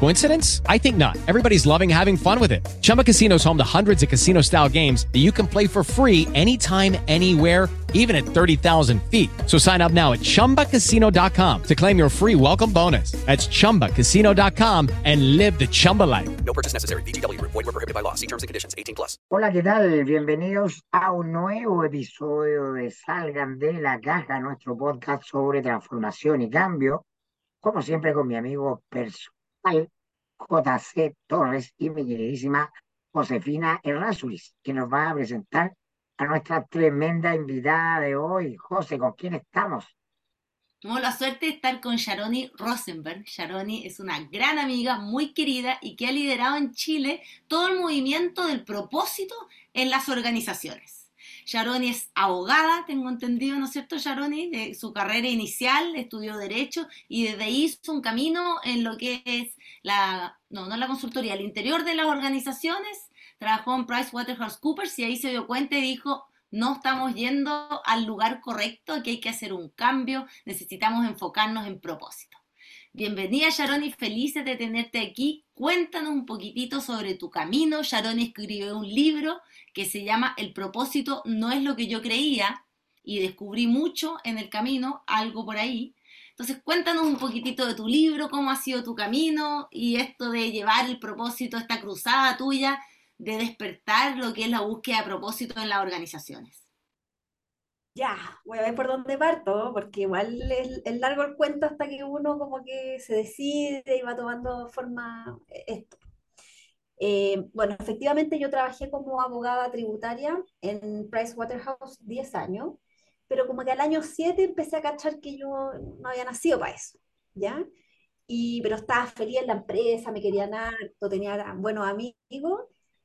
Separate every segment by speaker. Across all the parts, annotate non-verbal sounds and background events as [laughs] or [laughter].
Speaker 1: Coincidence? I think not. Everybody's loving having fun with it. Chumba Casino is home to hundreds of casino style games that you can play for free anytime, anywhere, even at 30,000 feet. So sign up now at chumbacasino.com to claim your free welcome bonus. That's chumbacasino.com and live the Chumba life.
Speaker 2: No purchase necessary. VGW Group. Void were prohibited by law. See terms and conditions. 18 plus.
Speaker 3: Hola, ¿qué tal? Bienvenidos a un nuevo episodio de Salgan de la Caja, nuestro podcast sobre transformación y cambio. Como siempre, con mi amigo personal, JC Torres, y mi queridísima Josefina Errázuriz, que nos va a presentar a nuestra tremenda invitada de hoy. José, ¿con quién estamos?
Speaker 4: Tenemos la suerte de estar con Sharoni Rosenberg. Sharoni es una gran amiga, muy querida y que ha liderado en Chile todo el movimiento del propósito en las organizaciones. Sharoni es abogada, tengo entendido, ¿no es cierto, Sharoni? De su carrera inicial, estudió Derecho y desde ahí hizo un camino en lo que es la, no, no la consultoría, el interior de las organizaciones. Trabajó en PricewaterhouseCoopers y ahí se dio cuenta y dijo, no estamos yendo al lugar correcto, que hay que hacer un cambio, necesitamos enfocarnos en propósito. Bienvenida Sharoni, felices de tenerte aquí. Cuéntanos un poquitito sobre tu camino. Sharoni escribió un libro que se llama El propósito no es lo que yo creía y descubrí mucho en el camino, algo por ahí. Entonces cuéntanos un poquitito de tu libro, cómo ha sido tu camino y esto de llevar el propósito, esta cruzada tuya de despertar lo que es la búsqueda de propósito en las organizaciones.
Speaker 5: Ya, voy a ver por dónde parto, porque igual es, es largo el cuento hasta que uno como que se decide y va tomando forma eh, esto. Eh, bueno, efectivamente yo trabajé como abogada tributaria en Pricewaterhouse 10 años, pero como que al año 7 empecé a cachar que yo no había nacido para eso, ¿ya? Y, pero estaba feliz en la empresa, me querían harto, tenía buenos amigos,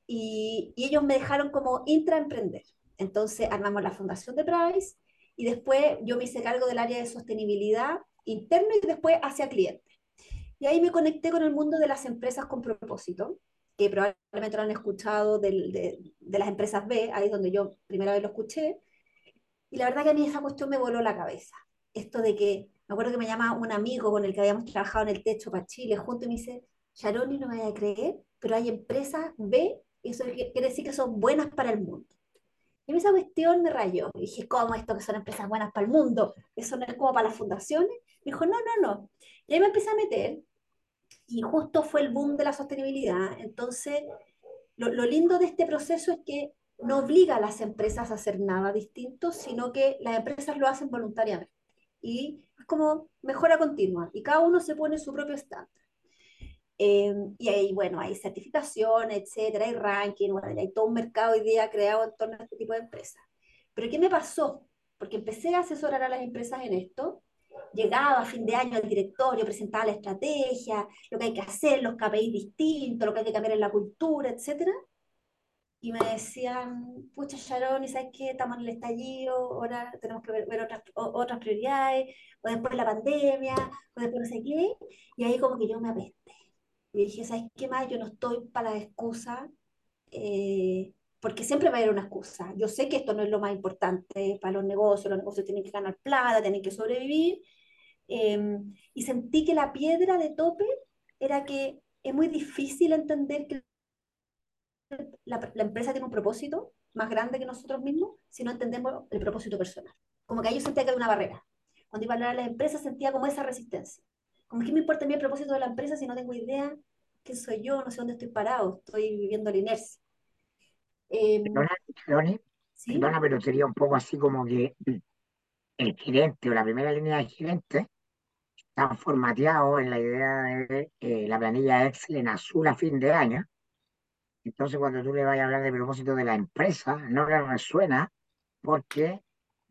Speaker 5: y, y ellos me dejaron como intraemprender. Entonces armamos la fundación de Price, y después yo me hice cargo del área de sostenibilidad interna y después hacia clientes. Y ahí me conecté con el mundo de las empresas con propósito, que probablemente lo han escuchado de, las empresas B, ahí es donde yo primera vez lo escuché, y la verdad que a mí esa cuestión me voló la cabeza. Esto de que, me acuerdo que me llama un amigo con el que habíamos trabajado en el techo para Chile, junto y me dice, Sharoni, no me vaya a creer, pero hay empresas B, y eso quiere decir que son buenas para el mundo. Y esa cuestión me rayó. Y dije, ¿cómo esto que son empresas buenas para el mundo? ¿Eso no es como para las fundaciones? Me dijo, no, no, no. Y ahí me empecé a meter y justo fue el boom de la sostenibilidad. Entonces, lo, lo, lindo de este proceso es que no obliga a las empresas a hacer nada distinto, sino que las empresas lo hacen voluntariamente. Y es como mejora continua, y cada uno se pone su propio estándar. Eh, y ahí, bueno, hay certificación, etcétera, hay ranking, hay todo un mercado hoy día creado en torno a este tipo de empresas. Pero ¿qué me pasó? Porque empecé a asesorar a las empresas en esto, llegaba a fin de año al directorio, presentaba la estrategia, lo que hay que hacer, los KPI distintos, lo que hay que cambiar en la cultura, etc. Y me decían, pucha Sharon, ¿y sabes qué? Estamos en el estallido, ahora tenemos que ver, ver otras, otras prioridades, o después la pandemia, o después no sé qué. Y ahí como que yo me apesté. Y dije, ¿sabes qué más? Yo no estoy para la excusa, eh, porque siempre va a haber una excusa. Yo sé que esto no es lo más importante para los negocios, los negocios tienen que ganar plata, tienen que sobrevivir, Em, y sentí que la piedra de tope era que es muy difícil entender que la, la, empresa tiene un propósito más grande que nosotros mismos si no entendemos el propósito personal. Como que ahí yo sentía que había una barrera. Cuando iba a hablar a la empresa sentía como esa resistencia. Que me importa a mí el propósito de la empresa si no tengo idea quién soy yo, no sé dónde estoy parado, estoy viviendo la inercia.
Speaker 3: Eh, perdona, ¿sí? perdona, pero sería un poco así como que el gerente o la primera línea de gerente están formateados en la idea de eh, la planilla Excel en azul a fin de año Entonces, cuando tú le vayas a hablar de propósito de la empresa, no le resuena porque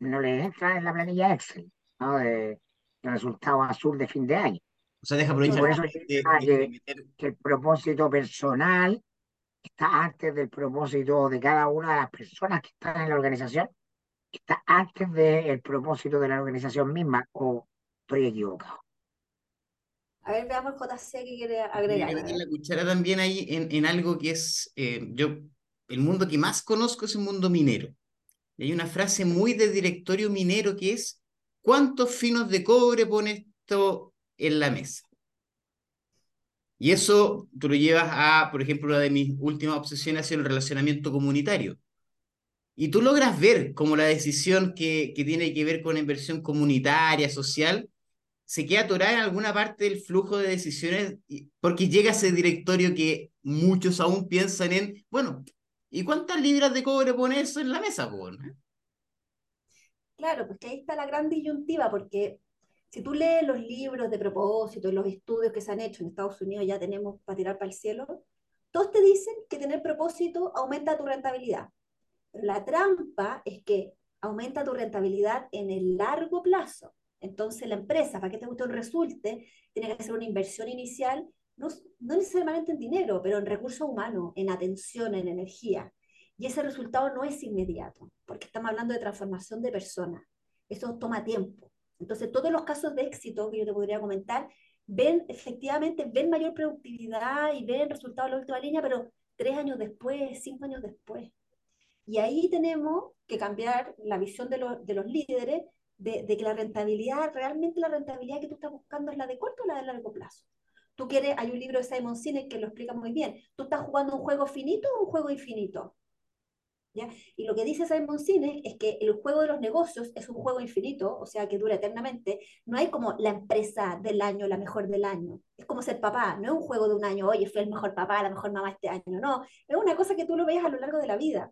Speaker 3: no le entra en la planilla Excel, ¿no? De, de resultados azul de fin de año.
Speaker 6: O sea, deja
Speaker 3: eso
Speaker 6: de,
Speaker 3: yo
Speaker 6: de- de
Speaker 3: que,
Speaker 6: meter-
Speaker 3: que el propósito personal está antes del propósito de cada una de las personas que están en la organización, está antes del propósito de la organización misma, o estoy equivocado.
Speaker 5: A ver, veamos el JC que quiere agregar. ver.
Speaker 6: la cuchara también ahí en, en algo que es, eh, yo, el mundo que más conozco es el mundo minero. Y hay una frase muy de directorio minero que es, ¿cuántos finos de cobre pone esto en la mesa? Y eso tú lo llevas a, por ejemplo, una de mis últimas obsesiones ha sido el relacionamiento comunitario. Y tú logras ver cómo la decisión que, que tiene que ver con inversión comunitaria, social, se queda atorada en alguna parte del flujo de decisiones porque llega ese directorio que muchos aún piensan en, bueno, ¿y cuántas libras de cobre pone eso en la mesa, po, no?
Speaker 5: Claro, pues que ahí está la gran disyuntiva, porque si tú lees los libros de propósito, los estudios que se han hecho en Estados Unidos, ya tenemos para tirar para el cielo, todos te dicen que tener propósito aumenta tu rentabilidad. Pero la trampa es que aumenta tu rentabilidad en el largo plazo. Entonces la empresa, para que guste un resulte, tiene que hacer una inversión inicial, no, no necesariamente en dinero, pero en recursos humanos, en atención, en energía. Y ese resultado no es inmediato, porque estamos hablando de transformación de personas. Eso toma tiempo. Entonces, todos los casos de éxito que yo te podría comentar, ven efectivamente, ven mayor productividad y ven resultados en la última línea, pero tres años después, cinco años después. Y ahí tenemos que cambiar la visión de, los de los líderes de, de que la rentabilidad, realmente la rentabilidad que tú estás buscando es la de corto o la de largo plazo. Tú quieres, hay un libro de Simon Sinek que lo explica muy bien. ¿Tú estás jugando un juego finito o un juego infinito? ¿Ya? Y lo que dice Simon Sinek es que el juego de los negocios es un juego infinito, o sea, que dura eternamente. No hay como la empresa del año, la mejor del año. Es como ser papá, no es un juego de un año, oye, fui el mejor papá, la mejor mamá este año. No, es una cosa que tú lo veas a lo largo de la vida.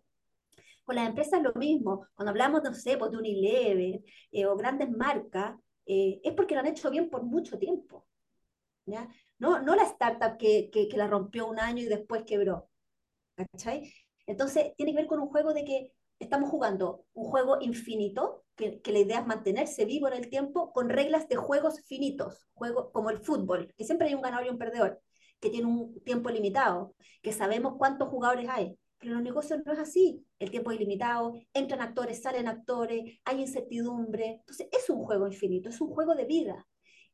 Speaker 5: Con las empresas lo mismo. Cuando hablamos, no sé, pues, de Unilever eh, o grandes marcas, eh, es porque lo han hecho bien por mucho tiempo. ¿ya? No, no la startup que, que, que la rompió un año y después quebró. ¿Cachai? Entonces, tiene que ver con un juego de que estamos jugando un juego infinito, que, la idea es mantenerse vivo en el tiempo con reglas de juegos finitos, juego, como el fútbol, que siempre hay un ganador y un perdedor, que tiene un tiempo limitado, que sabemos cuántos jugadores hay. Pero en los negocios no es así. El tiempo es ilimitado, entran actores, salen actores, hay incertidumbre. Entonces, es un juego infinito, es un juego de vida.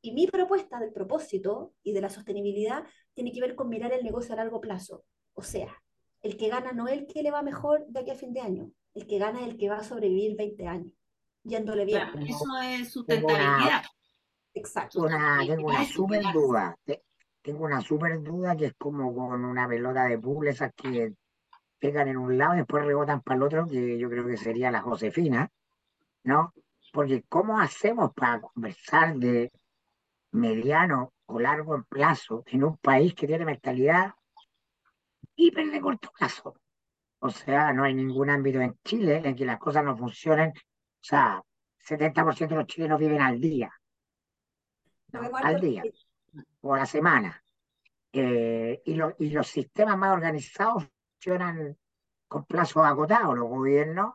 Speaker 5: Y mi propuesta del propósito y de la sostenibilidad tiene que ver con mirar el negocio a largo plazo. O sea, el que gana no es el que le va mejor de aquí a fin de año, el que gana es el que va a sobrevivir 20 años, yéndole bien.
Speaker 4: Claro, eso es sustentabilidad.
Speaker 5: Exacto.
Speaker 3: Una, tengo una súper duda. Tengo una súper duda que es como con una pelota de pool, esas que pegan en un lado y después rebotan para el otro, que yo creo que sería la Josefina, ¿no? Porque ¿cómo hacemos para conversar de mediano o largo plazo en un país que tiene mentalidad hiper de corto plazo? O sea, no hay ningún ámbito en Chile en que las cosas no funcionen. O sea, 70% de los chilenos viven al día. ¿no? Al día o a la semana. Eh, y, lo, y los sistemas más organizados funcionan con plazos acotados, los gobiernos.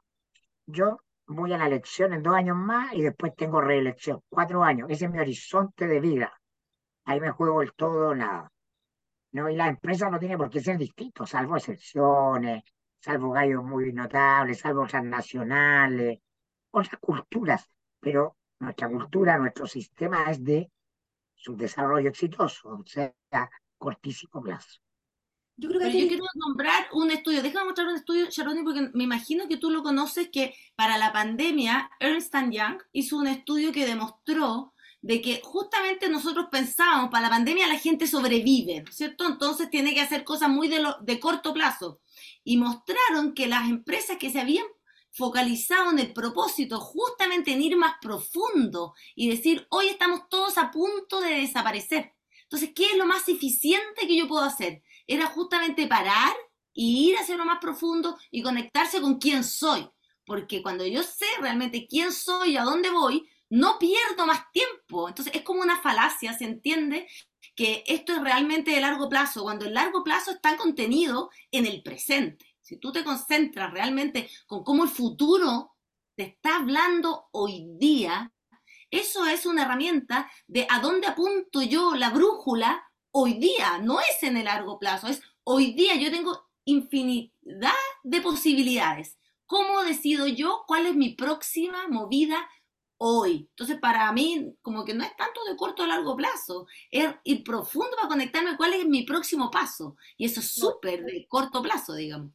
Speaker 3: Yo voy a la elección en dos años más y después tengo reelección, cuatro años. Ese es mi horizonte de vida. Ahí me juego el todo o nada. ¿No? Y la empresa no tiene por qué ser distinto, salvo excepciones, salvo gallos muy notables, salvo transnacionales, otras culturas. Pero nuestra cultura, nuestro sistema es de su desarrollo exitoso, o sea, cortísimo plazo.
Speaker 4: Yo creo que Pero yo quiero nombrar un estudio, déjame mostrar un estudio, Sharoni, porque me imagino que tú lo conoces, que para la pandemia Ernst Young hizo un estudio que demostró de que justamente nosotros pensábamos, para la pandemia la gente sobrevive, ¿cierto? Entonces tiene que hacer cosas muy de, lo, de corto plazo. Y mostraron que las empresas que se habían focalizado en el propósito, justamente en ir más profundo y decir, hoy estamos todos a punto de desaparecer. Entonces, ¿qué es lo más eficiente que yo puedo hacer? Era justamente parar y ir hacia lo más profundo y conectarse con quién soy. Porque cuando yo sé realmente quién soy y a dónde voy, no pierdo más tiempo. Entonces, es como una falacia, ¿se entiende? que esto es realmente de largo plazo, cuando el largo plazo está contenido en el presente. Si tú te concentras realmente con cómo el futuro te está hablando hoy día, eso es una herramienta de a dónde apunto yo la brújula hoy día, no es en el largo plazo, es hoy día yo tengo infinidad de posibilidades. ¿Cómo decido yo cuál es mi próxima movida hoy? Entonces, para mí, como que no es tanto de corto a largo plazo, es ir profundo para conectarme cuál es mi próximo paso. Y eso es súper de corto plazo, digamos.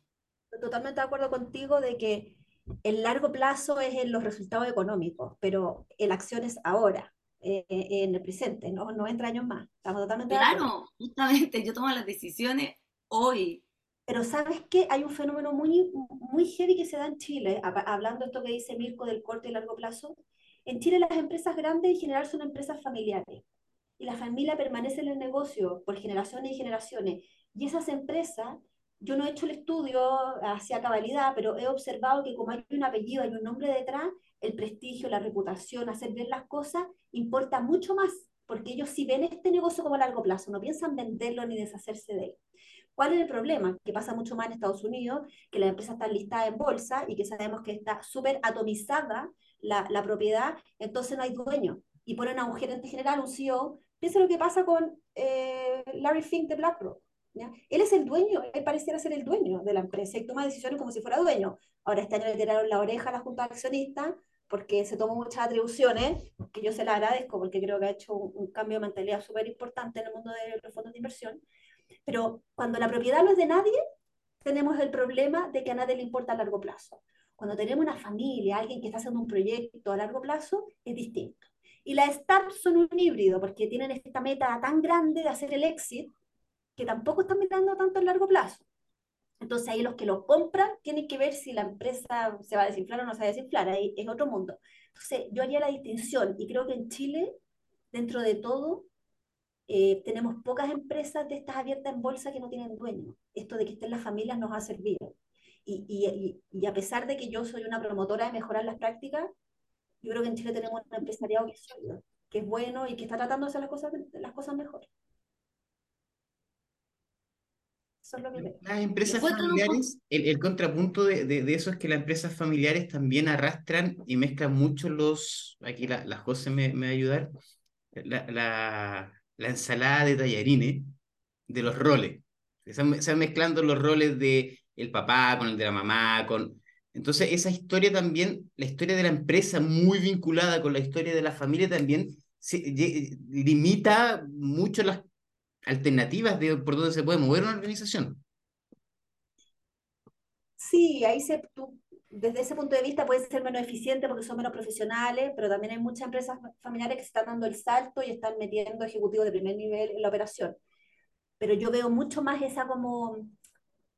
Speaker 5: Totalmente de acuerdo contigo de que el largo plazo es en los resultados económicos, pero la acción es ahora, eh, en el presente, ¿no? no entre años más. Estamos totalmente
Speaker 4: de acuerdo. Claro, justamente, yo tomo las decisiones hoy.
Speaker 5: Pero ¿sabes qué? Hay un fenómeno muy, muy heavy que se da en Chile, hablando esto que dice Mirko del corto y largo plazo. En Chile las empresas grandes en general son empresas familiares y la familia permanece en el negocio por generaciones y generaciones. Y esas empresas yo no he hecho el estudio hacia cabalidad, pero he observado que como hay un apellido, hay un nombre detrás, el prestigio, la reputación, hacer bien las cosas, importa mucho más, porque ellos sí ven este negocio como a largo plazo, no piensan venderlo ni deshacerse de él. ¿Cuál es el problema? Que pasa mucho más en Estados Unidos, que las empresas están listadas en bolsa y que sabemos que está súper atomizada la, la, propiedad, entonces no hay dueño. Y ponen a un gerente general, un CEO. Piensa lo que pasa con eh, Larry Fink de BlackRock él es el dueño, él pareciera ser el dueño de la empresa y toma decisiones como si fuera dueño. Ahora este año le tiraron la oreja a la Junta de Accionistas porque se tomó muchas atribuciones, que yo se la agradezco porque creo que ha hecho un, cambio de mentalidad súper importante en el mundo de los fondos de inversión. Pero cuando la propiedad no es de nadie, tenemos el problema de que a nadie le importa a largo plazo. Cuando tenemos una familia, alguien que está haciendo un proyecto a largo plazo, es distinto. Y las startups son un híbrido porque tienen esta meta tan grande de hacer el exit que tampoco están mirando tanto a largo plazo. Entonces ahí los que lo compran tienen que ver si la empresa se va a desinflar o no se va a desinflar, ahí es otro mundo. Entonces yo haría la distinción y creo que en Chile, dentro de todo, eh, tenemos pocas empresas de estas abiertas en bolsa que no tienen dueño. Esto de que estén las familias nos ha servido. Y, y, y, a pesar de que yo soy una promotora de mejorar las prácticas, yo creo que en Chile tenemos un empresariado que es que es bueno y que está tratando de hacer las cosas, las cosas mejor.
Speaker 6: Las empresas familiares, el, contrapunto de, de, eso es que las empresas familiares también arrastran y mezclan mucho los, aquí la, la José me, me va a ayudar, la, la, la, ensalada de tallarines de los roles. Se van, mezclando los roles de el papá con el de la mamá, con... Entonces esa historia también, la historia de la empresa muy vinculada con la historia de la familia también se, limita mucho las alternativas de por donde se puede mover una organización.
Speaker 5: Sí, ahí se, tú, desde ese punto de vista puede ser menos eficiente porque son menos profesionales, pero también hay muchas empresas familiares que están dando el salto y están metiendo ejecutivos de primer nivel en la operación. Pero yo veo mucho más esa como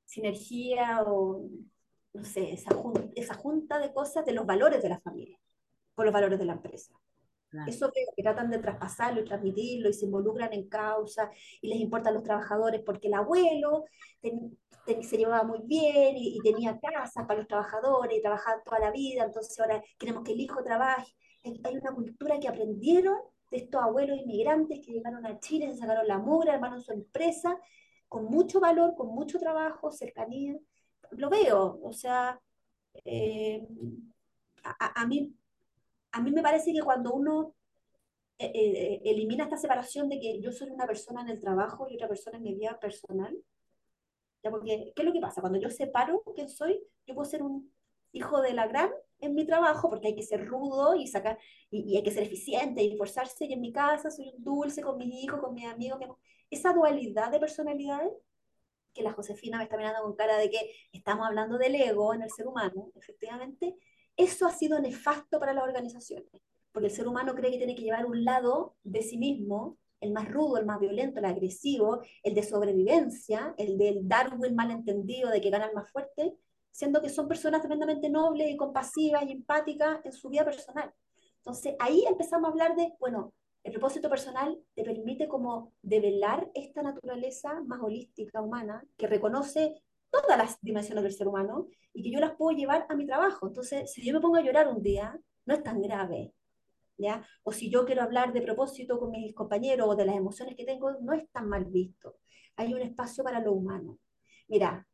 Speaker 5: sinergia o, no sé, esa, esa junta de cosas de los valores de la familia con los valores de la empresa. Eso que, tratan de traspasarlo y transmitirlo y se involucran en causa y les importan los trabajadores porque el abuelo se llevaba muy bien y, tenía casa para los trabajadores y trabajaba toda la vida, entonces ahora queremos que el hijo trabaje. Hay una cultura que aprendieron de estos abuelos inmigrantes que llegaron a Chile, se sacaron la mugre, armaron su empresa con mucho valor, con mucho trabajo, cercanía. Lo veo, o sea, eh, a, a mí a mí me parece que cuando uno eh, eh, elimina esta separación de que yo soy una persona en el trabajo y otra persona en mi vida personal, ¿ya? porque ¿qué es lo que pasa? Cuando yo separo quién soy, yo puedo ser un hijo de la gran en mi trabajo, porque hay que ser rudo y sacar, y, hay que ser eficiente y esforzarse, y en mi casa soy un dulce con mis hijos, con mis amigos, esa dualidad de personalidades, que la Josefina me está mirando con cara de que estamos hablando del ego en el ser humano, efectivamente, eso ha sido nefasto para las organizaciones, porque el ser humano cree que tiene que llevar un lado de sí mismo, el más rudo, el más violento, el agresivo, el de sobrevivencia, el del Darwin malentendido de que gana el más fuerte, siendo que son personas tremendamente nobles y compasivas y empáticas en su vida personal. Entonces ahí empezamos a hablar de, bueno, el propósito personal te permite como develar esta naturaleza más holística, humana, que reconoce todas las dimensiones del ser humano y que yo las puedo llevar a mi trabajo. Entonces, si yo me pongo a llorar un día, no es tan grave. ¿ya? O si yo quiero hablar de propósito con mis compañeros o de las emociones que tengo, no es tan mal visto. Hay un espacio para lo humano. Mira,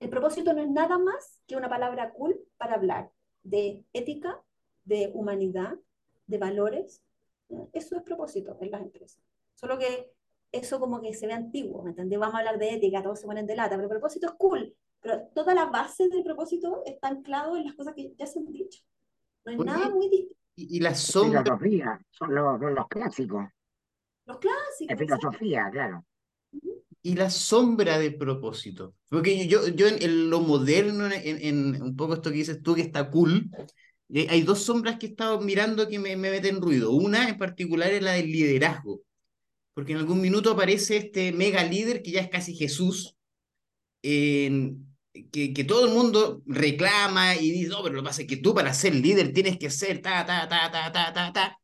Speaker 5: el propósito no es nada más que una palabra cool para hablar de ética, de humanidad, de valores. Eso es propósito en las empresas. Solo que eso como que se ve antiguo, ¿me entendés? Vamos a hablar de ética, todos se ponen de lata, pero el propósito es cool. Pero toda la base del propósito está anclado en las cosas que ya se han dicho. No hay nada muy distinto.
Speaker 6: Y, y la sombra,
Speaker 3: Filosofía, son los, son los clásicos.
Speaker 5: Los clásicos.
Speaker 3: Es filosofía, claro.
Speaker 6: Y la sombra de propósito. Porque yo, yo en, en lo moderno, en, en un poco esto que dices tú, que está cool, eh, hay dos sombras que he estado mirando que me, me meten ruido. Una en particular es la del liderazgo. Porque en algún minuto aparece este mega líder que ya es casi Jesús, en- que, que todo el mundo reclama y dice, no, pero lo que pasa es que tú para ser líder tienes que ser ta, ta, ta, ta, ta, ta, ta.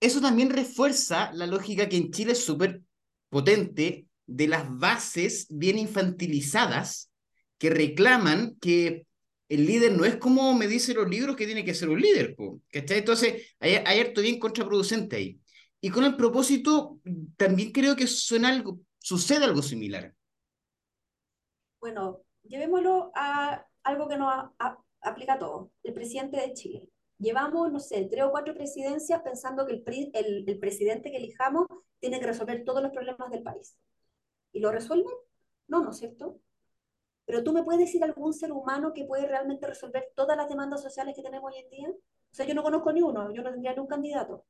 Speaker 6: Eso también refuerza la lógica que en Chile es súper potente de las bases bien infantilizadas que reclaman que el líder no es como me dicen los libros que tiene que ser un líder, po, ¿cachai? Entonces hay, hay harto bien contraproducente ahí. Y con el propósito también creo que suena algo, sucede algo similar.
Speaker 5: Bueno, llevémoslo a algo que nos a- aplica a todos. El presidente de Chile. Llevamos, no sé, tres o cuatro presidencias pensando que el, el, el presidente que elijamos tiene que resolver todos los problemas del país. ¿Y lo resuelve? No, ¿no es cierto? Pero tú me puedes decir algún ser humano que puede realmente resolver todas las demandas sociales que tenemos hoy en día. O sea, yo no conozco ni uno, yo no tendría ni un candidato.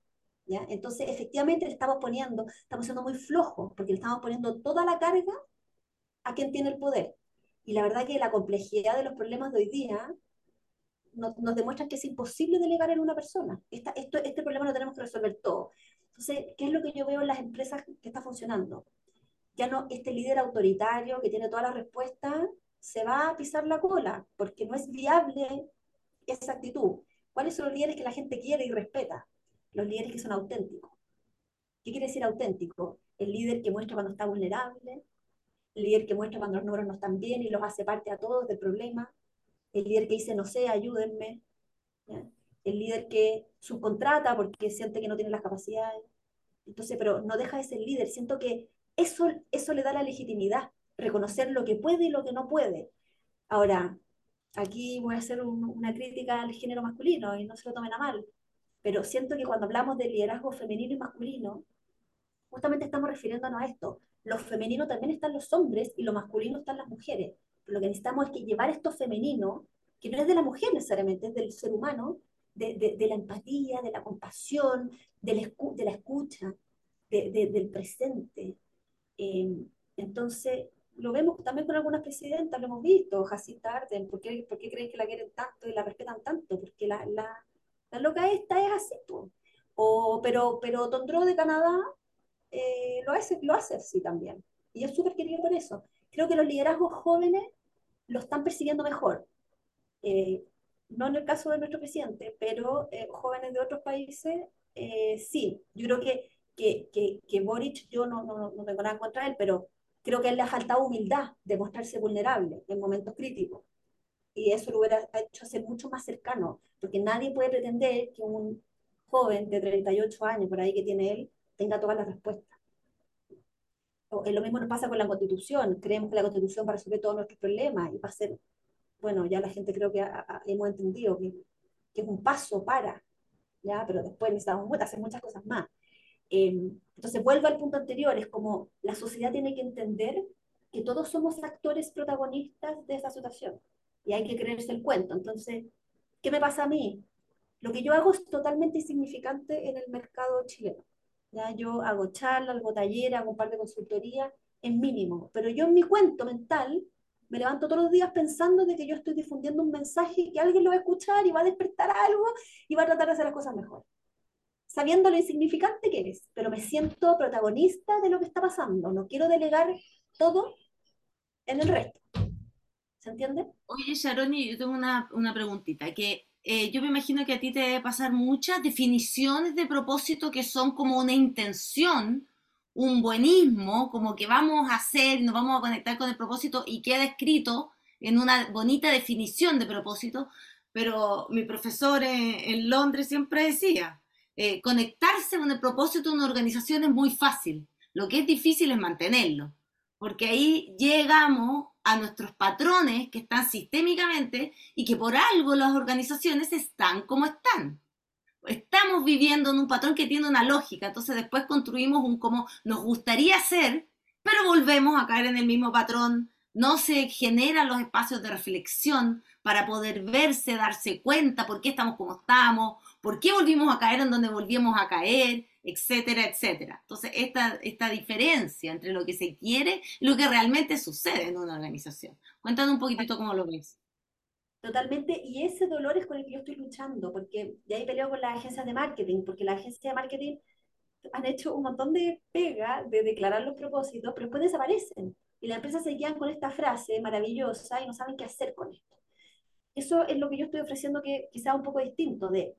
Speaker 5: ¿ya? Entonces, efectivamente, le estamos poniendo, estamos siendo muy flojos, porque le estamos poniendo toda la carga a quien tiene el poder. Y la verdad que la complejidad de los problemas de hoy día nos, nos demuestra que es imposible delegar en una persona. Esta, esto, este problema lo tenemos que resolver todo. Entonces, ¿qué es lo que yo veo en las empresas que está funcionando? Ya no, este líder autoritario que tiene todas las respuestas se va a pisar la cola, porque no es viable esa actitud. ¿Cuáles son los líderes que la gente quiere y respeta? Los líderes que son auténticos. ¿Qué quiere decir auténtico? El líder que muestra cuando está vulnerable, el líder que muestra cuando los números no están bien y los hace parte a todos del problema, el líder que dice, no sé, ayúdenme, ¿ya? el líder que subcontrata porque siente que no tiene las capacidades. Entonces, pero no deja de ser líder. Siento que eso, eso le da la legitimidad, reconocer lo que puede y lo que no puede. Ahora, aquí voy a hacer un- una crítica al género masculino y no se lo tomen a mal, pero siento que cuando hablamos de liderazgo femenino y masculino, justamente estamos refiriéndonos a esto. Lo femenino también están los hombres y lo masculino están las mujeres. Lo que necesitamos es que llevar esto femenino, que no es de la mujer necesariamente, es del ser humano, de, la empatía, de la compasión, de la, escucha, de- de- del presente. Eh, entonces, lo vemos también con algunas presidentas, lo hemos visto, Jacinta Arden, ¿por qué, por qué creen que la quieren tanto y la respetan tanto? Porque la, la, la loca esta es así. O, pero, pero Tondró de Canadá eh, lo hace, lo hace así también. Y es súper querido por eso. Creo que los liderazgos jóvenes lo están persiguiendo mejor. Eh, no en el caso de nuestro presidente, pero eh, jóvenes de otros países, eh, sí. Yo creo que, que, que, que Boric, yo no, no, no tengo nada contra él, pero creo que a él le ha faltado humildad de mostrarse vulnerable en momentos críticos. Y eso lo hubiera hecho ser mucho más cercano, porque nadie puede pretender que un joven de 38 años, por ahí que tiene él, tenga todas las respuestas. O, lo mismo nos pasa con la constitución. Creemos que la constitución va a resolver todos nuestros problemas y va a ser, bueno, ya la gente creo que ha- ha- hemos entendido que, que es un paso para, ¿ya? Pero después necesitamos hacer muchas cosas más. Eh, entonces, vuelvo al punto anterior, es como la sociedad tiene que entender que todos somos actores protagonistas de esa situación y hay que creerse el cuento. Entonces, ¿qué me pasa a mí? Lo que yo hago es totalmente insignificante en el mercado chileno. ¿ya? Yo hago charlas, hago talleres, hago un par de consultorías, es mínimo, pero yo en mi cuento mental me levanto todos los días pensando de que yo estoy difundiendo un mensaje que alguien lo va a escuchar y va a despertar algo y va a tratar de hacer las cosas mejor sabiendo lo insignificante que es, pero me siento protagonista de lo que está pasando. No quiero delegar todo en el resto. ¿Se entiende?
Speaker 4: Oye, Sharoni, yo tengo una, una preguntita, que eh, yo me imagino que a ti te debe pasar muchas definiciones de propósito que son como una intención, un buenismo, como que vamos a hacer, nos vamos a conectar con el propósito y queda escrito en una bonita definición de propósito, pero mi profesor en, en Londres siempre decía, eh, conectarse con el propósito de una organización es muy fácil. Lo que es difícil es mantenerlo, porque ahí llegamos a nuestros patrones que están sistémicamente y que por algo las organizaciones están como están. Estamos viviendo en un patrón que tiene una lógica, entonces después construimos un como nos gustaría ser, pero volvemos a caer en el mismo patrón, no se generan los espacios de reflexión para poder verse, darse cuenta por qué estamos como estamos, por qué volvimos a caer en donde volvíamos a caer, etcétera, etcétera. Entonces, esta, esta diferencia entre lo que se quiere y lo que realmente sucede en una organización. Cuéntanos un poquitito cómo lo ves.
Speaker 5: Totalmente, y ese dolor es con el que yo estoy luchando, porque de ahí peleo con las agencias de marketing, porque las agencias de marketing han hecho un montón de pega de declarar los propósitos, pero después desaparecen. Y las empresas se guían con esta frase maravillosa y no saben qué hacer con esto. Eso es lo que yo estoy ofreciendo que quizá un poco distinto de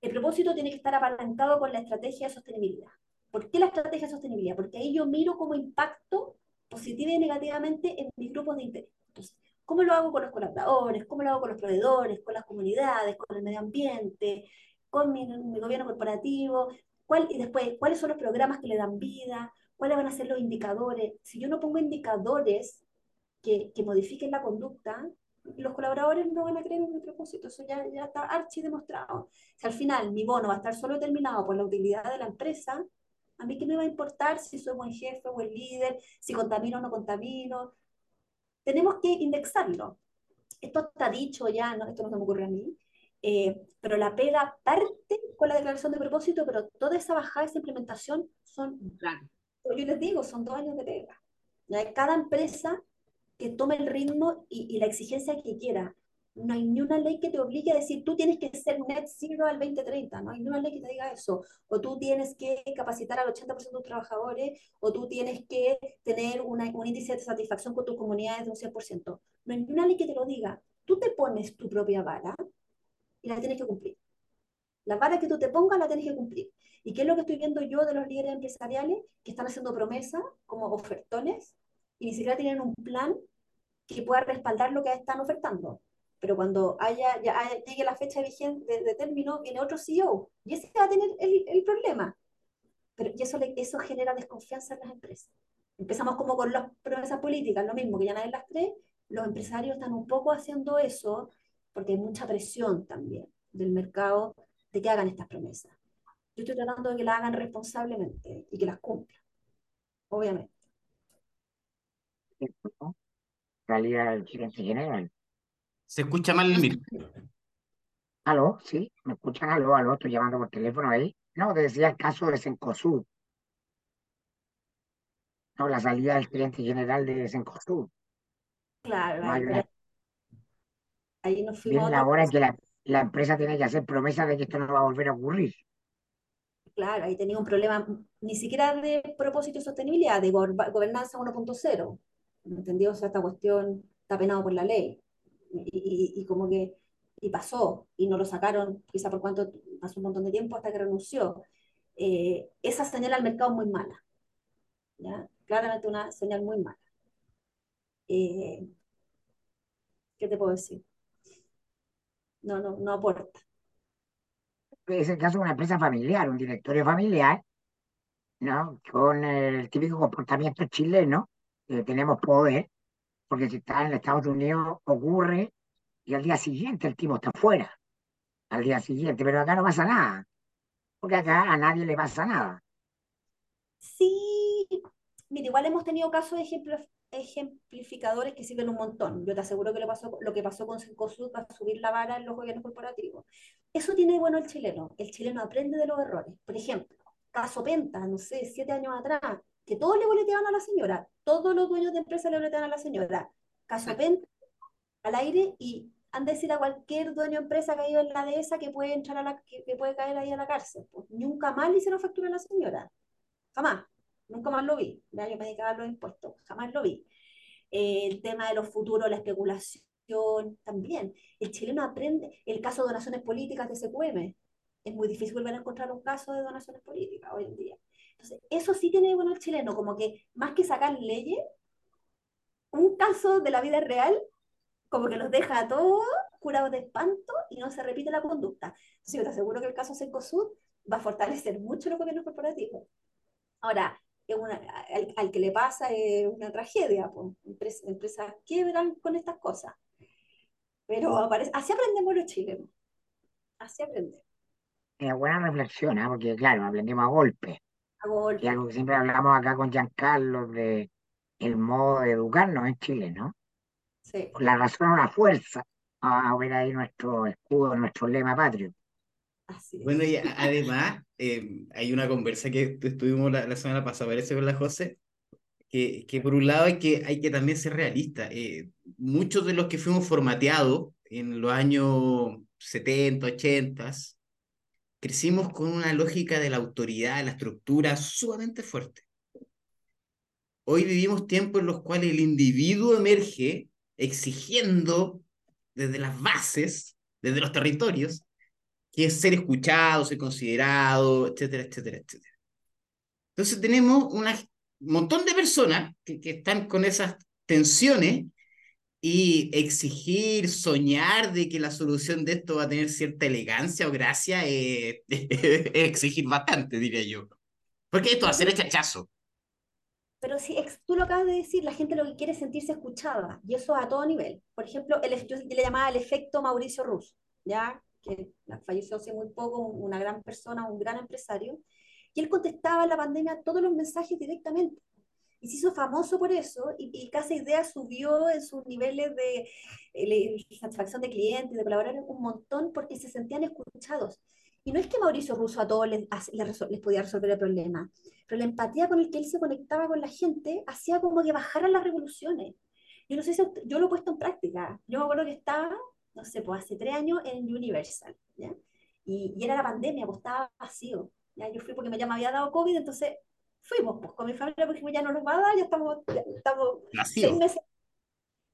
Speaker 5: el propósito tiene que estar apalancado con la estrategia de sostenibilidad. ¿Por qué la estrategia de sostenibilidad? Porque ahí yo miro cómo impacto positivo y negativamente en mis grupos de interés. Entonces, ¿cómo lo hago con los colaboradores? ¿Cómo lo hago con los proveedores? ¿Con las comunidades? ¿Con el medio ambiente? ¿Con mi, mi gobierno corporativo? ¿Cuál, y después, ¿cuáles son los programas que le dan vida? ¿Cuáles van a ser los indicadores? Si yo no pongo indicadores que, que modifiquen la conducta, los colaboradores no van a creer en mi propósito, eso ya, está archi demostrado. Si al final mi bono va a estar solo determinado por la utilidad de la empresa, a mí qué me va a importar si soy buen jefe o buen líder, si contamino o no contamino. Tenemos que indexarlo. Esto está dicho ya, ¿no? esto no se me ocurre a mí, eh, pero la pega parte con la declaración de propósito, pero toda esa bajada, esa implementación son, claro. Yo les digo, son dos años de pega. Cada empresa que tome el ritmo y, la exigencia que quiera. No hay ni una ley que te obligue a decir, tú tienes que ser net zero al 2030, no hay ni una ley que te diga eso. O tú tienes que capacitar al 80% de tus trabajadores, o tú tienes que tener una, un índice de satisfacción con tus comunidades de un 100%. No hay ni una ley que te lo diga. Tú te pones tu propia vara y la tienes que cumplir. La vara que tú te pongas la tienes que cumplir. ¿Y qué es lo que estoy viendo yo de los líderes empresariales que están haciendo promesas como ofertones y ni siquiera tienen un plan que pueda respaldar lo que están ofertando. Pero cuando haya, ya llegue la fecha de, de, término, viene otro CEO y ese va a tener el, el problema. Pero, y eso, eso genera desconfianza en las empresas. Empezamos como con las promesas políticas, lo mismo que ya nadie las cree. Los empresarios están un poco haciendo eso porque hay mucha presión también del mercado de que hagan estas promesas. Yo estoy tratando de que las hagan responsablemente y que las cumplan, obviamente
Speaker 3: salía el gerente general.
Speaker 6: Se escucha mal el.
Speaker 3: ¿Aló? ¿Sí? ¿Me escuchan? ¿Aló? ¿Aló? Estoy llamando por teléfono ahí. No, te decía el caso de Sencosud. No, la salida del gerente general de Sencosud.
Speaker 5: Claro,
Speaker 3: ahí nos fuimos. Viene la hora en que la, la empresa tiene que hacer promesa de que esto no va a volver a ocurrir.
Speaker 5: Claro, ahí tenía un problema ni siquiera de propósito de sostenibilidad, de gobernanza 1.0. ¿entendió? O sea, esta cuestión está penado por la ley. Y, y, como que, y pasó, y no lo sacaron, quizá por cuánto, pasó un montón de tiempo hasta que renunció. Eh, esa señal al mercado es muy mala. ¿ya? Claramente una señal muy mala. Eh, ¿Qué te puedo decir? No, no, no aporta.
Speaker 3: Es el caso de una empresa familiar, un directorio familiar, ¿no? Con el típico comportamiento chileno, tenemos poder, porque si está en Estados Unidos ocurre y al día siguiente el tipo está fuera, al día siguiente, pero acá no pasa nada, porque acá a nadie le pasa nada.
Speaker 5: Sí, mira, igual hemos tenido casos de ejemplificadores que sirven un montón. Yo te aseguro que lo, pasó, lo que pasó con Cencosud va a subir la vara en los gobiernos corporativos. Eso tiene bueno el chileno. El chileno aprende de los errores. Por ejemplo, caso Penta, no sé, siete años atrás, que todos le boleteaban a la señora, todos los dueños de empresas le boleteaban a la señora. Caso Penta, al aire y han de decir a cualquier dueño de empresa que ha ido en la dehesa que puede entrar a la, que, puede caer ahí a la cárcel. Pues, nunca más le hicieron factura a la señora. Jamás. Nunca más lo vi. Yo me dedicaba a los impuestos. Jamás lo vi. Eh, el tema de los futuros, la especulación, también. El chileno aprende el caso de donaciones políticas de SQM. Es muy difícil volver a encontrar un caso de donaciones políticas hoy en día. Entonces, eso sí tiene bueno el chileno, como que más que sacar leyes, un caso de la vida real, como que los deja a todos curados de espanto y no se repite la conducta. Entonces, yo te aseguro que el caso Secosud va a fortalecer mucho los gobiernos corporativos. Ahora, una, al, al, que le pasa es una tragedia, pues, empresas, empresas quiebran con estas cosas. Pero aparece, así aprendemos los chilenos, así aprendemos.
Speaker 3: Es buena reflexión, ¿eh? porque claro, aprendimos a golpe.
Speaker 5: A golpe.
Speaker 3: Y algo que siempre hablamos acá con Giancarlo de el modo de educarnos en Chile, ¿no?
Speaker 5: Sí.
Speaker 3: La razón o la fuerza, a ver ahí nuestro escudo, nuestro lema patrio.
Speaker 5: Así es.
Speaker 6: Bueno, y además, eh, hay una conversa que estuvimos la, la, semana pasada, parece, con la José, que, que por un lado hay que, hay que también ser realista. Eh, muchos de los que fuimos formateados en los años 70, 80, crecimos con una lógica de la autoridad, la estructura sumamente fuerte. Hoy vivimos tiempos en los cuales el individuo emerge exigiendo desde las bases, desde los territorios, que es ser escuchado, ser considerado, etcétera, etcétera, etcétera. Entonces tenemos un montón de personas que, que están con esas tensiones y exigir, soñar de que la solución de esto va a tener cierta elegancia o gracia eh, [laughs] es exigir bastante, diría yo. Porque esto va a ser el chachazo.
Speaker 5: Pero si tú lo acabas de decir, la gente lo que quiere es sentirse escuchada, y eso a todo nivel. Por ejemplo, el, yo le llamaba el efecto Mauricio Rus, ¿ya? Que falleció hace muy poco, una gran persona, un gran empresario, y él contestaba en la pandemia todos los mensajes directamente. Y se hizo famoso por eso, y, y Casa Idea subió en sus niveles de, de satisfacción de clientes, de colaborar un montón, porque se sentían escuchados. Y no es que Mauricio Russo a todos les, les, les, podía resolver el problema, pero la empatía con el que él se conectaba con la gente hacía como que bajaran las revoluciones. Yo no sé si yo lo he puesto en práctica. Yo me acuerdo que estaba, no sé, pues hace tres años en Universal, ¿ya? Y, y era la pandemia, pues estaba vacío. ¿ya? Yo fui porque me ya me había dado COVID, entonces fuimos pues, con mi familia porque ya no nos va a dar, ya estamos, ya estamos seis meses.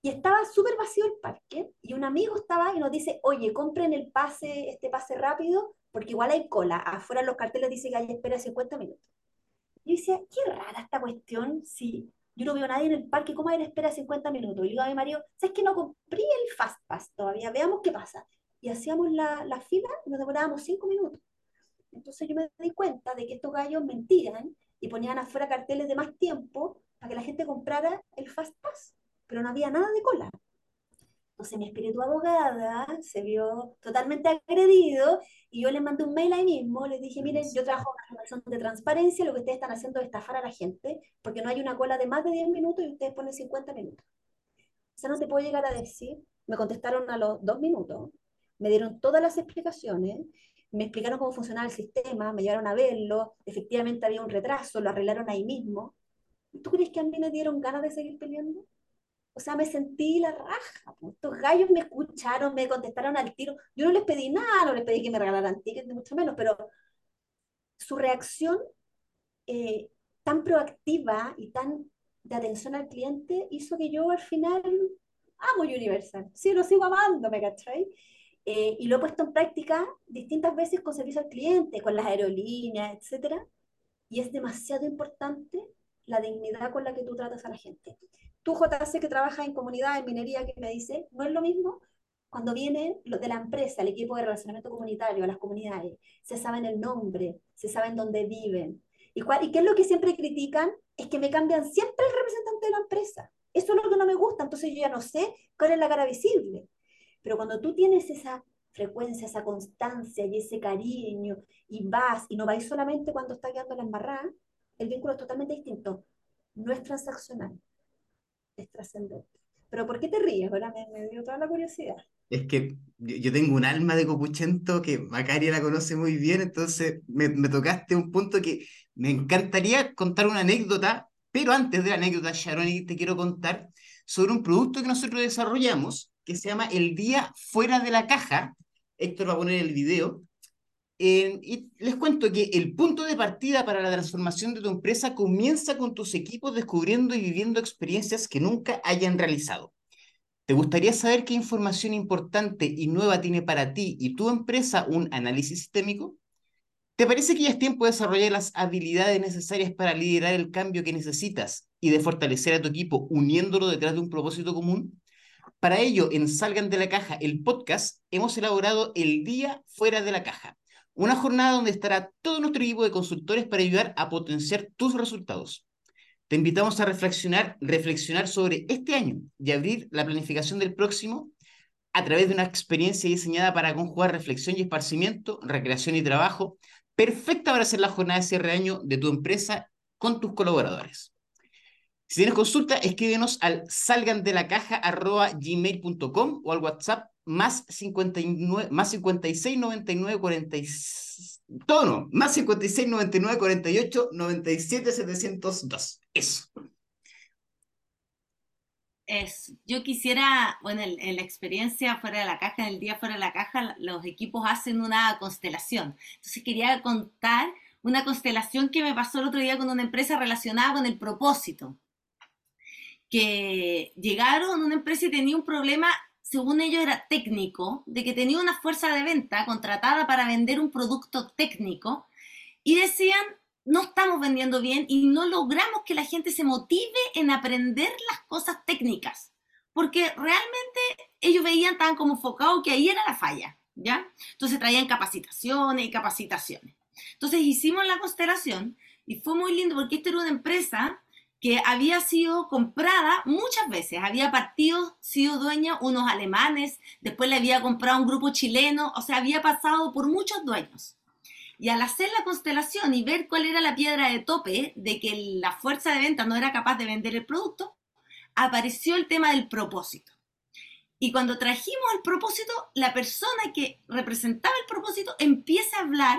Speaker 5: Y estaba súper vacío el parque, y un amigo estaba y nos dice, oye, compren el pase, este pase rápido, porque igual hay cola. Afuera los carteles dicen que hay espera 50 minutos. Y yo decía, qué rara esta cuestión, si yo no veo a nadie en el parque, ¿cómo hay espera 50 minutos? Y digo a mi marido, ¿sabes que no compré el Fast Pass todavía? Veamos qué pasa. Y hacíamos la, la fila y nos demorábamos 5 minutos. Entonces yo me di cuenta de que estos gallos mentían y ponían afuera carteles de más tiempo para que la gente comprara el Fast Pass, pero no había nada de cola. Entonces mi espíritu abogada se vio totalmente agredido y yo le mandé un mail ahí mismo, les dije, miren, yo trabajo en una relación de transparencia, lo que ustedes están haciendo es estafar a la gente, porque no hay una cola de más de 10 minutos y ustedes ponen 50 minutos. O sea, no te puedo llegar a decir, me contestaron a los dos minutos, me dieron todas las explicaciones, me explicaron cómo funcionaba el sistema, me llevaron a verlo, efectivamente había un retraso, lo arreglaron ahí mismo. ¿Tú crees que a mí me dieron ganas de seguir peleando? O sea, me sentí la raja. Estos gallos me escucharon, me contestaron al tiro. Yo no les pedí nada, no les pedí que me regalaran tickets, ni mucho menos, pero su reacción eh, tan proactiva y tan de atención al cliente hizo que yo al final amo Universal. Sí, lo sigo amando, ¿me cachai? Eh, y lo he puesto en práctica distintas veces con servicio al cliente, con las aerolíneas, etc. Y es demasiado importante la dignidad con la que tú tratas a la gente. Tú, JC, que trabajas en comunidad, en minería, que me dice, no es lo mismo cuando vienen de la empresa, el equipo de relacionamiento comunitario, las comunidades, se saben el nombre, se saben dónde viven. ¿Y, cuál, ¿Y qué es lo que siempre critican? Es que me cambian siempre el representante de la empresa. Eso es lo que no me gusta, entonces yo ya no sé cuál es la cara visible. Pero cuando tú tienes esa frecuencia, esa constancia y ese cariño, y vas, y no vais solamente cuando está quedando la embarrada, el vínculo es totalmente distinto. No es transaccional, es trascendente. Pero ¿por qué te ríes? Ahora me, dio toda la curiosidad.
Speaker 6: Es que yo tengo un alma de copuchento que Macaria la conoce muy bien, entonces me, me tocaste un punto que me encantaría contar una anécdota, pero antes de la anécdota, Sharon, te quiero contar sobre un producto que nosotros desarrollamos que se llama El Día Fuera de la Caja. Héctor va a poner el video. Eh, y les cuento que el punto de partida para la transformación de tu empresa comienza con tus equipos descubriendo y viviendo experiencias que nunca hayan realizado. ¿Te gustaría saber qué información importante y nueva tiene para ti y tu empresa un análisis sistémico? ¿Te parece que ya es tiempo de desarrollar las habilidades necesarias para liderar el cambio que necesitas y de fortalecer a tu equipo uniéndolo detrás de un propósito común? Para ello, en Salgan de la Caja, el podcast, hemos elaborado El Día Fuera de la Caja, Una jornada donde estará todo nuestro equipo de consultores para ayudar a potenciar tus resultados. Te invitamos a reflexionar, reflexionar sobre este año y abrir la planificación del próximo a través de una experiencia diseñada para conjugar reflexión y esparcimiento, recreación y trabajo, perfecta para hacer la jornada de cierre de año de tu empresa con tus colaboradores. Si tienes consulta, escríbenos al salgandelacaja.gmail.com o al WhatsApp más, 59, más 56 99 46. Todo no, más 56 99 48 97 702. Eso.
Speaker 4: Es, yo quisiera, bueno, en, en, la experiencia fuera de la caja, en el día fuera de la caja, los equipos hacen una constelación. Entonces quería contar una constelación que me pasó el otro día con una empresa relacionada con el propósito. Que llegaron a una empresa y tenía un problema, según ellos era técnico, de que tenía una fuerza de venta contratada para vender un producto técnico y decían, no estamos vendiendo bien y no logramos que la gente se motive en aprender las cosas técnicas, porque realmente ellos veían tan como enfocado que ahí era la falla, ¿ya? Entonces traían capacitaciones y capacitaciones. Entonces hicimos la constelación y fue muy lindo porque esta era una empresa que había sido comprada muchas veces, había partido, sido dueña unos alemanes, después le había comprado un grupo chileno, o sea, había pasado por muchos dueños. Y al hacer la constelación y ver cuál era la piedra de tope de que la fuerza de venta no era capaz de vender el producto, apareció el tema del propósito. Y cuando trajimos el propósito, la persona que representaba el propósito empieza a hablar.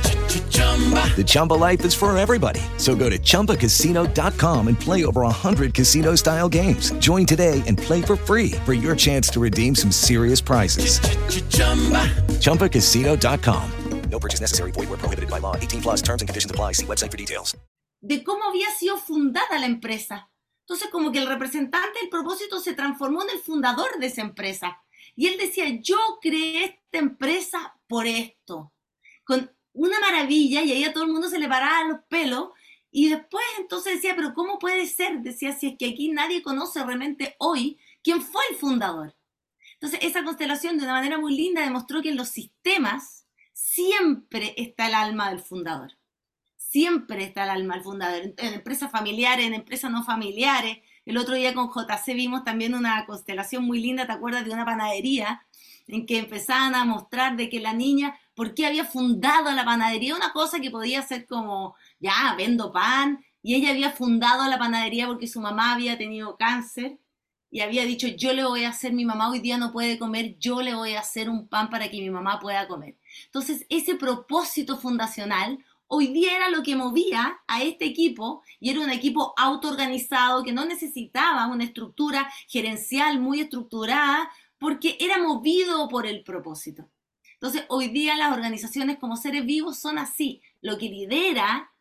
Speaker 7: The Chumba life is for everybody. So go to ChumbaCasino.com and play over 100 casino style games. Join today and play for free for your chance to redeem some serious prizes. ChumbaCasino.com.
Speaker 2: No purchase necessary. Void where prohibited by law. 18 plus terms and conditions apply. See website for details.
Speaker 4: De cómo había sido fundada la empresa. Entonces, como que el representante del propósito se transformó en el fundador de esa empresa. Y él decía, yo creé esta empresa por esto. Con una maravilla y ahí a todo el mundo se le paraba los pelos. Y después entonces decía, pero ¿cómo puede ser? Decía, si es que aquí nadie conoce realmente hoy quién fue el fundador. Entonces esa constelación de una manera muy linda demostró que en los sistemas siempre está el alma del fundador. Siempre está el alma del fundador. En empresas familiares, en empresas no familiares. El otro día con JC vimos también una constelación muy linda, ¿te acuerdas? De una panadería en que empezaban a mostrar de que la niña por qué había fundado la panadería, una cosa que podía ser como, ya, vendo pan, y ella había fundado la panadería porque su mamá había tenido cáncer y había dicho, yo le voy a hacer, mi mamá hoy día no puede comer, yo le voy a hacer un pan para que mi mamá pueda comer. Entonces, ese propósito fundacional hoy día era lo que movía a este equipo y era un equipo autoorganizado que no necesitaba una estructura gerencial muy estructurada porque era movido por el propósito. Entonces, hoy día las organizaciones como seres vivos son así. Lo que lidera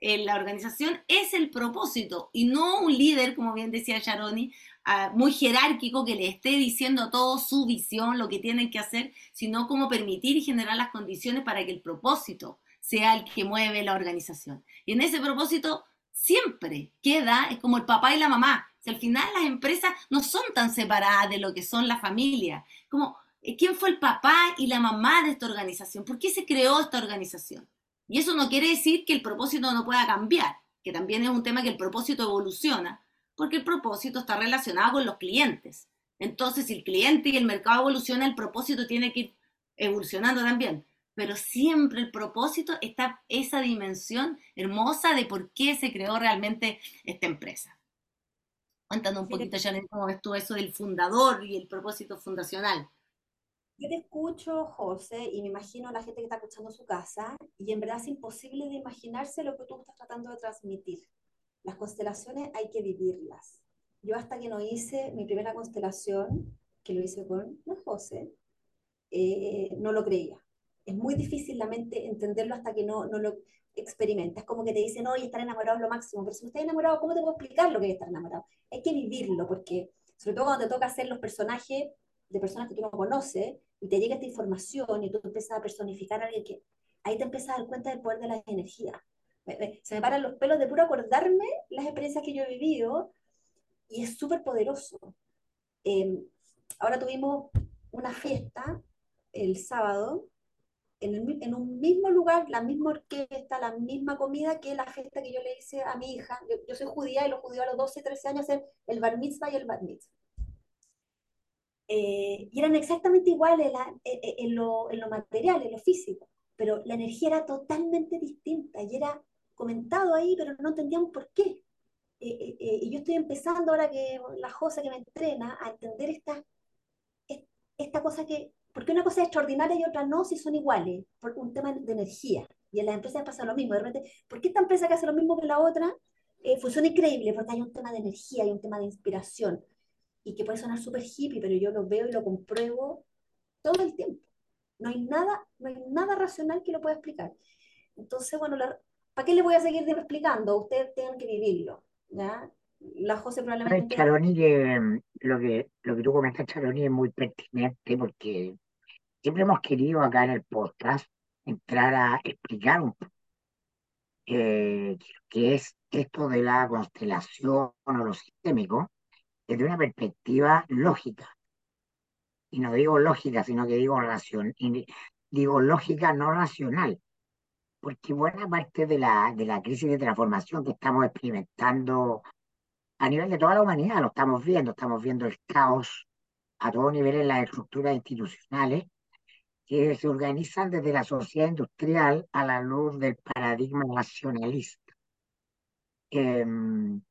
Speaker 4: en la organización es el propósito y no un líder, como bien decía Sharoni, uh, muy jerárquico que le esté diciendo a todos su visión, lo que tienen que hacer, sino cómo permitir y generar las condiciones para que el propósito sea el que mueve la organización. Y en ese propósito siempre queda, es como el papá y la mamá. Si al final las empresas no son tan separadas de lo que son la familia, como quién fue el papá y la mamá de esta organización, por qué se creó esta organización. Y eso no quiere decir que el propósito no pueda cambiar, que también es un tema que el propósito evoluciona, porque el propósito está relacionado con los clientes. Entonces, si el cliente y el mercado evoluciona, el propósito tiene que ir evolucionando también. Pero siempre el propósito está esa dimensión hermosa de por qué se creó realmente esta empresa. Cuéntanos un poquito, Janet, cómo ves tú eso del fundador y el propósito fundacional.
Speaker 5: Yo te escucho, José, y me imagino la gente que está escuchando su casa, y en verdad es imposible de imaginarse lo que tú estás tratando de transmitir. Las constelaciones hay que vivirlas. Yo hasta que no hice mi primera constelación, que lo hice con no, José, eh, no lo creía. Es muy difícil la mente entenderlo hasta que no, no lo experimenta. Es como que te dicen, oye, estar enamorado es lo máximo, pero si no estás enamorado, ¿cómo te puedo explicar lo que es estar enamorado? Hay que vivirlo, porque sobre todo cuando te toca hacer los personajes de personas que tú no conoces, y te llega esta información y tú empiezas a personificar a alguien que ahí te empiezas a dar cuenta del poder de las energías. Se me paran los pelos de puro acordarme las experiencias que yo he vivido y es súper poderoso. Eh, ahora tuvimos una fiesta el sábado en, el, en, un mismo lugar, la misma orquesta, la misma comida que la fiesta que yo le hice a mi hija. Yo, yo soy judía y los judíos a los 12, 13 años hacen el bar mitzvah y el bar mitzvah. Eh, y eran exactamente iguales eh, eh, en, lo, en, lo, material, en lo físico, pero la energía era totalmente distinta y era comentado ahí, pero no entendíamos por qué. y yo estoy empezando ahora que la José que me entrena a entender esta, esta cosa que, porque una cosa es extraordinaria y otra no, si son iguales, por un tema de energía. Y en las empresas pasa lo mismo. De repente, ¿por qué esta empresa que hace lo mismo que la otra funciona increíble? Porque hay un tema de energía, hay un tema de inspiración y que puede sonar súper hippie, pero yo lo veo y lo compruebo todo el tiempo. No hay nada, no hay nada racional que lo pueda explicar. Entonces, bueno, ¿para qué le voy a seguir explicando? Ustedes tienen que vivirlo, ¿ya? La José probablemente...
Speaker 3: Charoni, que, lo, que, lo que tú comentas, Charoni, es muy pertinente porque siempre hemos querido acá en el podcast entrar a explicar un poco eh, qué es esto de la constelación o lo sistémico, desde una perspectiva lógica. Y no digo lógica, sino que digo ración, digo lógica no racional, porque buena parte de la, de la crisis de transformación que estamos experimentando a nivel de toda la humanidad, lo estamos viendo, estamos viendo el caos a todo nivel en las estructuras institucionales que se organizan desde la sociedad industrial a la luz del paradigma nacionalista. Em,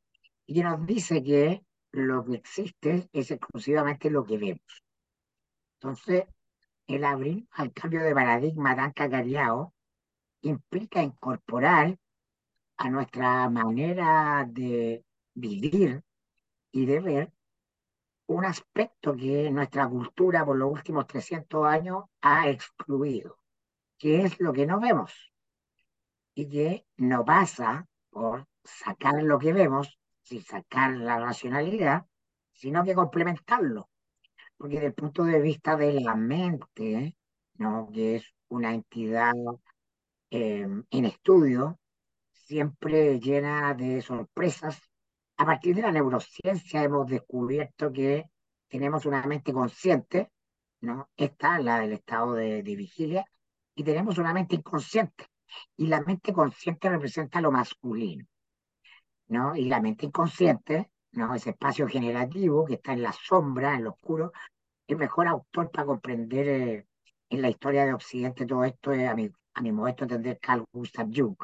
Speaker 3: y nos dice que lo que existe es exclusivamente lo que vemos. Entonces, el abrir al cambio de paradigma tan cacareado implica incorporar a nuestra manera de vivir y de ver un aspecto que nuestra cultura por los últimos 300 años ha excluido, que es lo que no vemos y que no pasa por sacar lo que vemos sin sacar la racionalidad, sino que complementarlo. Porque desde el punto de vista de la mente, ¿no? que es una entidad eh, en estudio, siempre llena de sorpresas. A partir de la neurociencia hemos descubierto que tenemos una mente consciente, ¿no? Esta, la del estado de vigilia, y tenemos una mente inconsciente. Y la mente consciente representa lo masculino. ¿No? Y la mente inconsciente, ¿no? Ese espacio generativo que está en la sombra, en lo oscuro, el mejor autor para comprender eh, en la historia de Occidente todo esto es, a mi, a mi modesto entender, Carl Gustav Jung.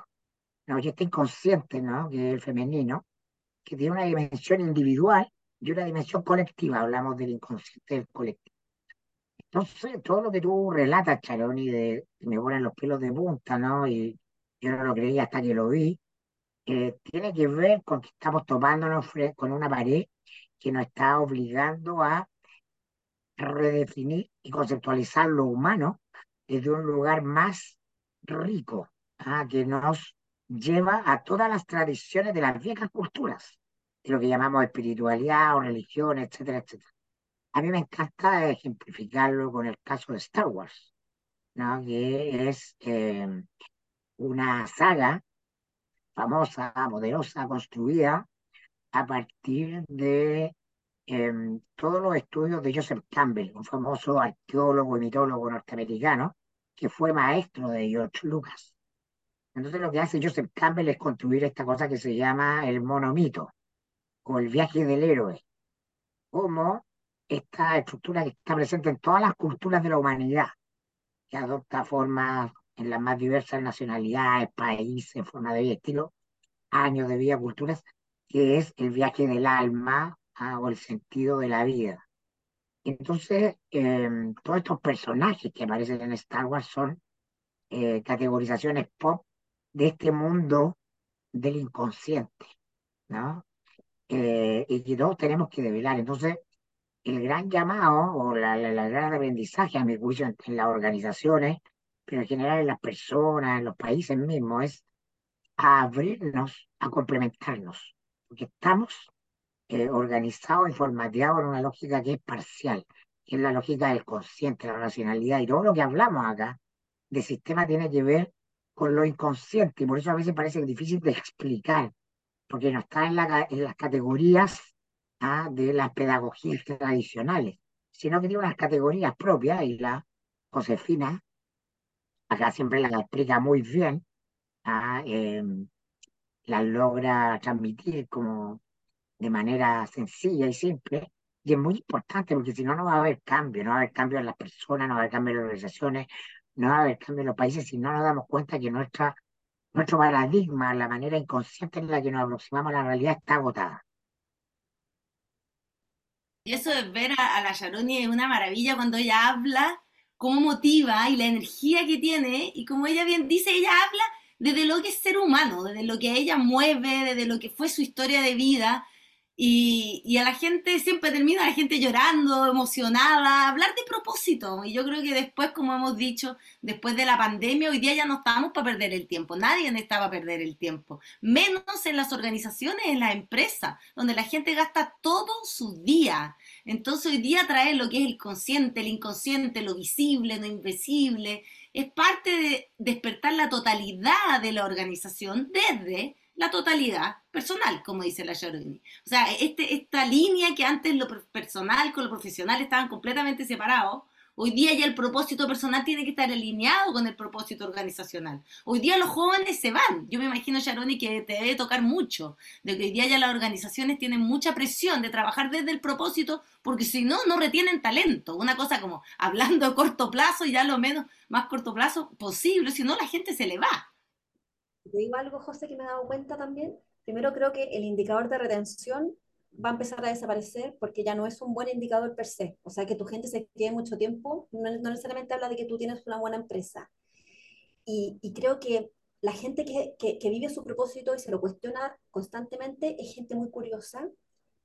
Speaker 3: ¿no? Y este inconsciente, ¿no? Que es el femenino, que tiene una dimensión individual y una dimensión colectiva. Hablamos del inconsciente del colectivo. Entonces, todo lo que tú relatas, Charoni, de, me ponen los pelos de punta, ¿no? Y yo no lo creía hasta que lo vi, tiene que ver con que estamos topándonos con una pared que nos está obligando a redefinir y conceptualizar lo humano desde un lugar más rico, ¿ah? que nos lleva a todas las tradiciones de las viejas culturas, de lo que llamamos espiritualidad o religión, etcétera, etcétera. A mí me encanta ejemplificarlo con el caso de Star Wars, ¿no? que es eh, una saga famosa, poderosa, construida a partir de em, todos los estudios de Joseph Campbell, un famoso arqueólogo y mitólogo norteamericano que fue maestro de George Lucas. Entonces lo que hace Joseph Campbell es construir esta cosa que se llama el monomito o el viaje del héroe, como esta estructura que está presente en todas las culturas de la humanidad, que adopta formas en las más diversas nacionalidades, países, formas de vida, estilo, años de vida, culturas, que es el viaje del alma ah, o el sentido de la vida. Entonces, em, todos estos personajes que aparecen en Star Wars son eh, categorizaciones pop de este mundo del inconsciente, ¿no? Eh, y que todos tenemos que develar. Entonces, el gran llamado o la, gran aprendizaje, a mi juicio, en, en las organizaciones, pero en general en las personas, en los países mismos, es a abrirnos, a complementarnos, porque estamos eh, organizados y formateados en una lógica que es parcial, que es la lógica del consciente, la racionalidad, y todo lo que hablamos acá de sistema tiene que ver con lo inconsciente, y por eso a veces parece difícil de explicar, porque no está en, la, en las categorías ¿ah? de las pedagogías tradicionales, sino que tiene unas categorías propias, y la Josefina acá siempre la explica muy bien, ¿ah? eh, logra transmitir como de manera sencilla y simple, y es muy importante porque si no, no va a haber cambio, no va a haber cambio en las personas, no va a haber cambio en las organizaciones, no va a haber cambio en los países si no nos damos cuenta que nuestra, nuestro paradigma, la manera inconsciente en la que nos aproximamos a la realidad está agotada.
Speaker 4: Y eso de ver a, a la Sharoni es una maravilla cuando ella habla, cómo motiva y la energía que tiene, y como ella bien dice, ella habla desde lo que es ser humano, desde lo que ella mueve, desde lo que fue su historia de vida, y, y, a la gente siempre termina la gente llorando, emocionada, hablar de propósito. Y yo creo que después, como hemos dicho, después de la pandemia, hoy día ya no estamos para perder el tiempo. Nadie estaba a perder el tiempo. Menos en las organizaciones, en las empresas, donde la gente gasta todo su día. Entonces hoy día traer lo que es el consciente, el inconsciente, lo visible, lo invisible, es parte de despertar la totalidad de la organización desde la totalidad personal, como dice la Sharoney. O sea, este, esta línea que antes lo personal con lo profesional estaban completamente separados, hoy día ya el propósito personal tiene que estar alineado con el propósito organizacional. Hoy día los jóvenes se van. Yo me imagino, Sharoni, que te debe tocar mucho, de que hoy día ya las organizaciones tienen mucha presión de trabajar desde el propósito, porque si no, no retienen talento. Una cosa como hablando a corto plazo ya lo menos más corto plazo posible, si no la gente se le va.
Speaker 5: Te digo algo, José, que me he dado cuenta también. Primero creo que el indicador de retención va a empezar a desaparecer porque ya no es un buen indicador per se. O sea, que tu gente se quede mucho tiempo no, no necesariamente habla de que tú tienes una buena empresa. Y, y creo que la gente que, que, que, vive su propósito y se lo cuestiona constantemente es gente muy curiosa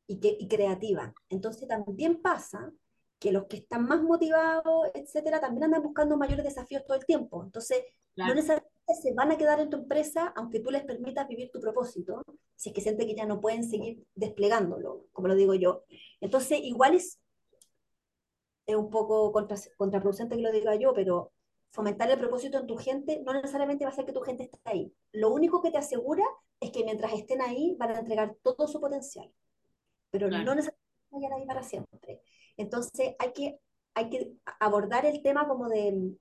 Speaker 5: y, que, y creativa. Entonces también pasa que los que están más motivados, etcétera, también andan buscando mayores desafíos todo el tiempo. Entonces, claro. no necesariamente se van a quedar en tu empresa aunque tú les permitas vivir tu propósito, si es que sienten que ya no pueden seguir desplegándolo, como lo digo yo. Entonces, igual es, es un poco contra, contraproducente que lo diga yo, pero fomentar el propósito en tu gente no necesariamente va a hacer que tu gente esté ahí. Lo único que te asegura es que mientras estén ahí van a entregar todo su potencial, pero claro. no necesariamente van a estar ahí para siempre. Entonces, hay que, hay que abordar el tema como de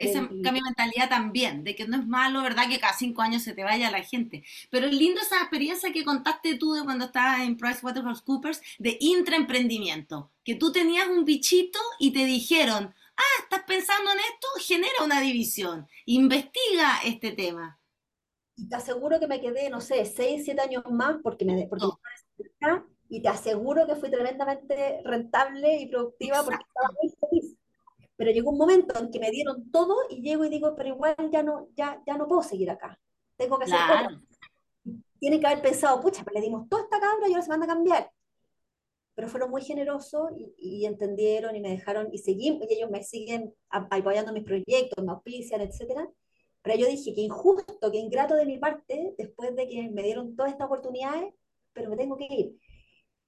Speaker 4: ese cambio de mentalidad también, de que no es malo, ¿verdad? Que cada cinco años se te vaya la gente. Pero es lindo esa experiencia que contaste tú de cuando estabas en PricewaterhouseCoopers de intraemprendimiento, que tú tenías un bichito y te dijeron, ah, estás pensando en esto, genera una división, investiga este tema.
Speaker 5: Y te aseguro que me quedé, no sé, seis, siete años más porque me... Porque no. Y te aseguro que fui tremendamente rentable y productiva Exacto. porque estaba muy feliz pero llegó un momento en que me dieron todo y llego y digo, pero igual ya no, ya, ya no puedo seguir acá. Tengo que hacer claro. Tienen que haber pensado, pucha, pero le dimos toda esta cabra y ahora se van a cambiar. Pero fueron muy generosos y, y, entendieron y me dejaron, y seguimos, y ellos me siguen apoyando mis proyectos, me auspician, etc. Pero yo dije, que injusto, que ingrato de mi parte, después de que me dieron todas estas oportunidades, pero me tengo que ir.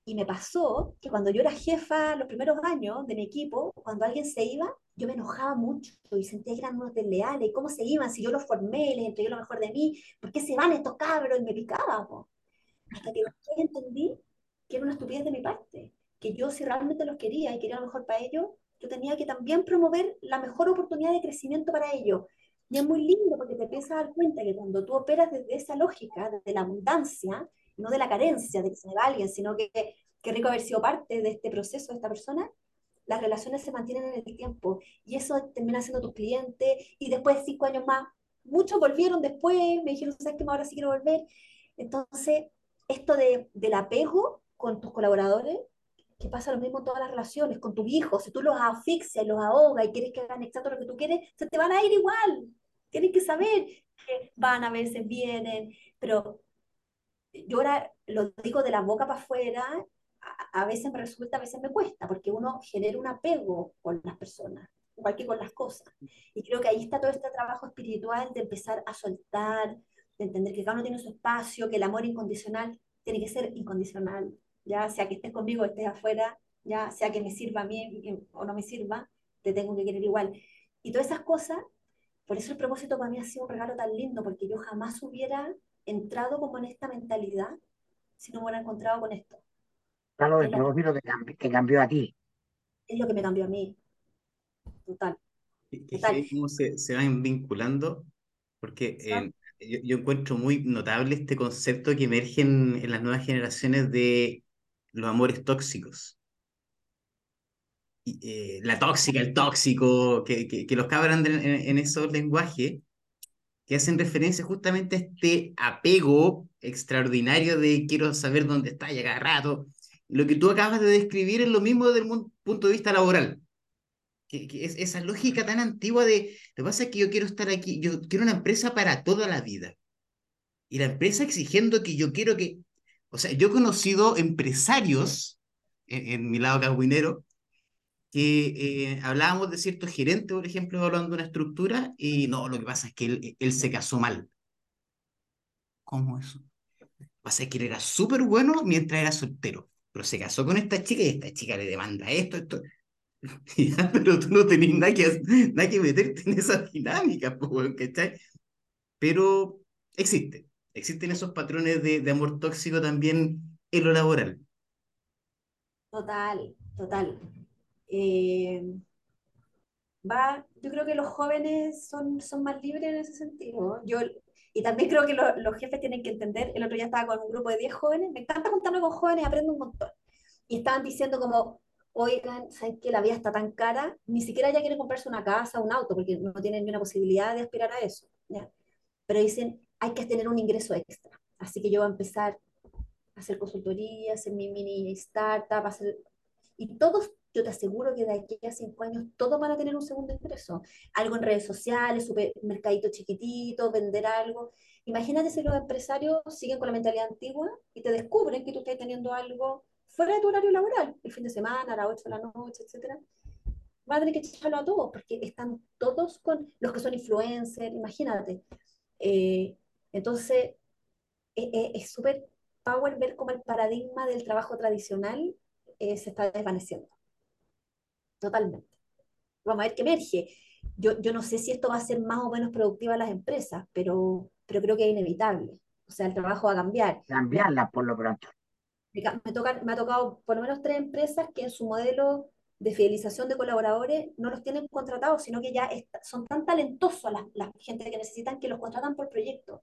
Speaker 5: Y me pasó que cuando yo era jefa los primeros años de mi equipo, cuando alguien se iba, yo me enojaba mucho y sentía que eran unos desleales. ¿Y cómo se iban? Si yo los formé, les entregué lo mejor de mí, ¿por qué se van estos cabros? Y me picaba. Po. Hasta que entendí que era una estupidez de mi parte. Que yo, si realmente los quería y quería lo mejor para ellos, yo tenía que también promover la mejor oportunidad de crecimiento para ellos. Y es muy lindo porque te empiezas a dar cuenta que cuando tú operas desde esa lógica, desde la abundancia, no de la carencia, de que se me va alguien, sino que qué rico haber sido parte de este proceso de esta persona, las relaciones se mantienen en el tiempo y eso termina siendo tus clientes y después de cinco años más, muchos volvieron después, me dijeron, ¿sabes qué? Ahora sí quiero volver. Entonces, esto de, del apego con tus colaboradores, que pasa lo mismo en todas las relaciones, con tus hijos, si tú los asfixias los ahogas y quieres que hagan exacto lo que tú quieres, se te van a ir igual. Tienes que saber que van a veces, vienen, pero yo ahora lo digo de la boca para afuera, a, a veces me resulta, a veces me cuesta, porque uno genera un apego con las personas, igual que con las cosas. Y creo que ahí está todo este trabajo espiritual de empezar a soltar, de entender que cada uno tiene su espacio, que el amor incondicional tiene que ser incondicional, ya sea que estés conmigo estés afuera, ya sea que me sirva a mí o no me sirva, te tengo que querer igual. Y todas esas cosas, por eso el propósito para mí ha sido un regalo tan lindo, porque yo jamás hubiera entrado como en esta mentalidad si no me hubiera encontrado con esto.
Speaker 3: Claro, el
Speaker 5: Es lo,
Speaker 3: propósito que, que cambió a ti.
Speaker 5: es lo que me cambió a mí, total, total.
Speaker 6: cómo se, se van vinculando, porque eh, yo, yo encuentro muy notable este concepto que emerge en, en las nuevas generaciones de los amores tóxicos. Y, eh, la tóxica, el tóxico, que, que, que los cabros andan en, en esos lenguajes que hacen referencia justamente a este apego extraordinario de quiero saber dónde está y cada rato. Lo que tú acabas de describir es lo mismo desde el punto de vista laboral que, es esa lógica tan antigua de, lo que pasa es que yo quiero estar aquí, yo quiero una empresa para toda la vida. Y la empresa exigiendo que yo quiero que, o sea, yo he conocido empresarios en, en mi lado cagüinero que eh, hablábamos de ciertos gerentes, por ejemplo, hablando de una estructura, y no, lo que pasa es que él, él se casó mal. ¿Cómo eso? Lo que pasa es que él era súper bueno mientras era soltero, pero se casó con esta chica y esta chica le demanda esto, esto. [laughs] Ya, pero tú no tenés nada que, nada que meterte en esa dinámica, po, weón, ¿cachai? Pero existe, existen esos patrones de, de amor tóxico también en lo laboral.
Speaker 5: Total, total. Eh, va, yo creo que los jóvenes son, son más libres en ese sentido. Yo, y también creo que lo- los jefes tienen que entender, el otro día estaba con un grupo de 10 jóvenes, me encanta juntarme con jóvenes, aprendo un montón. Y estaban diciendo como, oigan, ¿saben que la vida está tan cara? Ni siquiera ya quieren comprarse una casa, un auto, porque no tienen ni una posibilidad de aspirar a eso, ¿ya? Pero dicen, hay que tener un ingreso extra. Así que yo voy a empezar a hacer consultoría, hacer mi mini startup, hacer... Y todos, yo te aseguro que de aquí a cinco años, todos van a tener un segundo ingreso. Algo en redes sociales, supermercadito chiquitito, vender algo. Imagínate si los empresarios siguen con la mentalidad antigua y te descubren que tú estás teniendo algo fuera de tu horario laboral, el fin de semana, a las 8 de la noche, etcétera. Van a tener que echarlo a todos, porque están todos con los que son influencers, imagínate. Eh, entonces, e- e- es súper power ver cómo el paradigma del trabajo tradicional eh, se está desvaneciendo. Totalmente. Vamos a ver qué emerge. Yo, yo no sé si esto va a ser más o menos productiva a las empresas, pero, pero creo que es inevitable. O sea, el trabajo va a cambiar.
Speaker 3: Cambiarla por lo pronto.
Speaker 5: Me, ca- me toca- me ha tocado por lo menos tres empresas que en su modelo de fidelización de colaboradores no los tienen contratados, sino que ya está- son tan talentosos las, las gente que necesitan que los contratan por proyecto.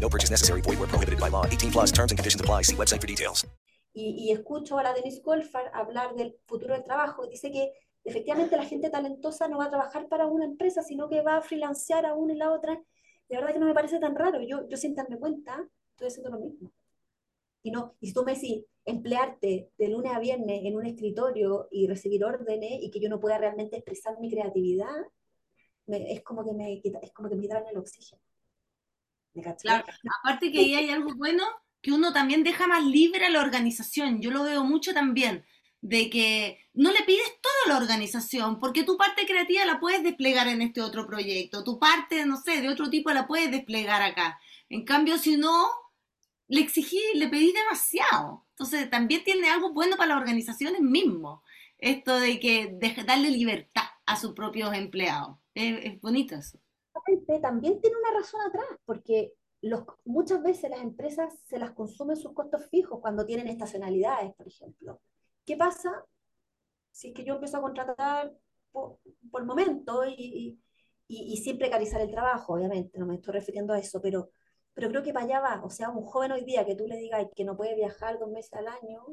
Speaker 2: No purchase necessary. Void where prohibited by law. 18 plus terms and conditions apply. See website for details.
Speaker 5: Y, escucho a la Denise Golfar hablar del futuro del trabajo dice que efectivamente la gente talentosa no va a trabajar para una empresa, sino que va a freelancear a una y la otra. De verdad que no me parece tan raro. Yo, yo sin darme cuenta, estoy haciendo lo mismo. Y, no, y si tú me decís, emplearte de lunes a viernes en un escritorio y recibir órdenes y que yo no pueda realmente expresar mi creatividad, es, como que me, es como que me quitaran el oxígeno.
Speaker 4: Claro, aparte que ahí hay algo bueno, que uno también deja más libre a la organización. Yo lo veo mucho también, de que no le pides todo a la organización, porque tu parte creativa la puedes desplegar en este otro proyecto, tu parte, no sé, de otro tipo la puedes desplegar acá. En cambio, si no, le exigí, le pedí demasiado. Entonces, también tiene algo bueno para las organizaciones mismo, esto de que de darle libertad a sus propios empleados. Es bonito eso.
Speaker 5: También tiene una razón atrás, porque los, muchas veces las empresas se las consumen sus costos fijos cuando tienen estacionalidades, por ejemplo. ¿Qué pasa si es que yo empiezo a contratar por, por momento y, y, y sin precarizar el trabajo, obviamente, no me estoy refiriendo a eso, pero, pero creo que para allá va. O sea, un joven hoy día que tú le digas que no puede viajar dos meses al año,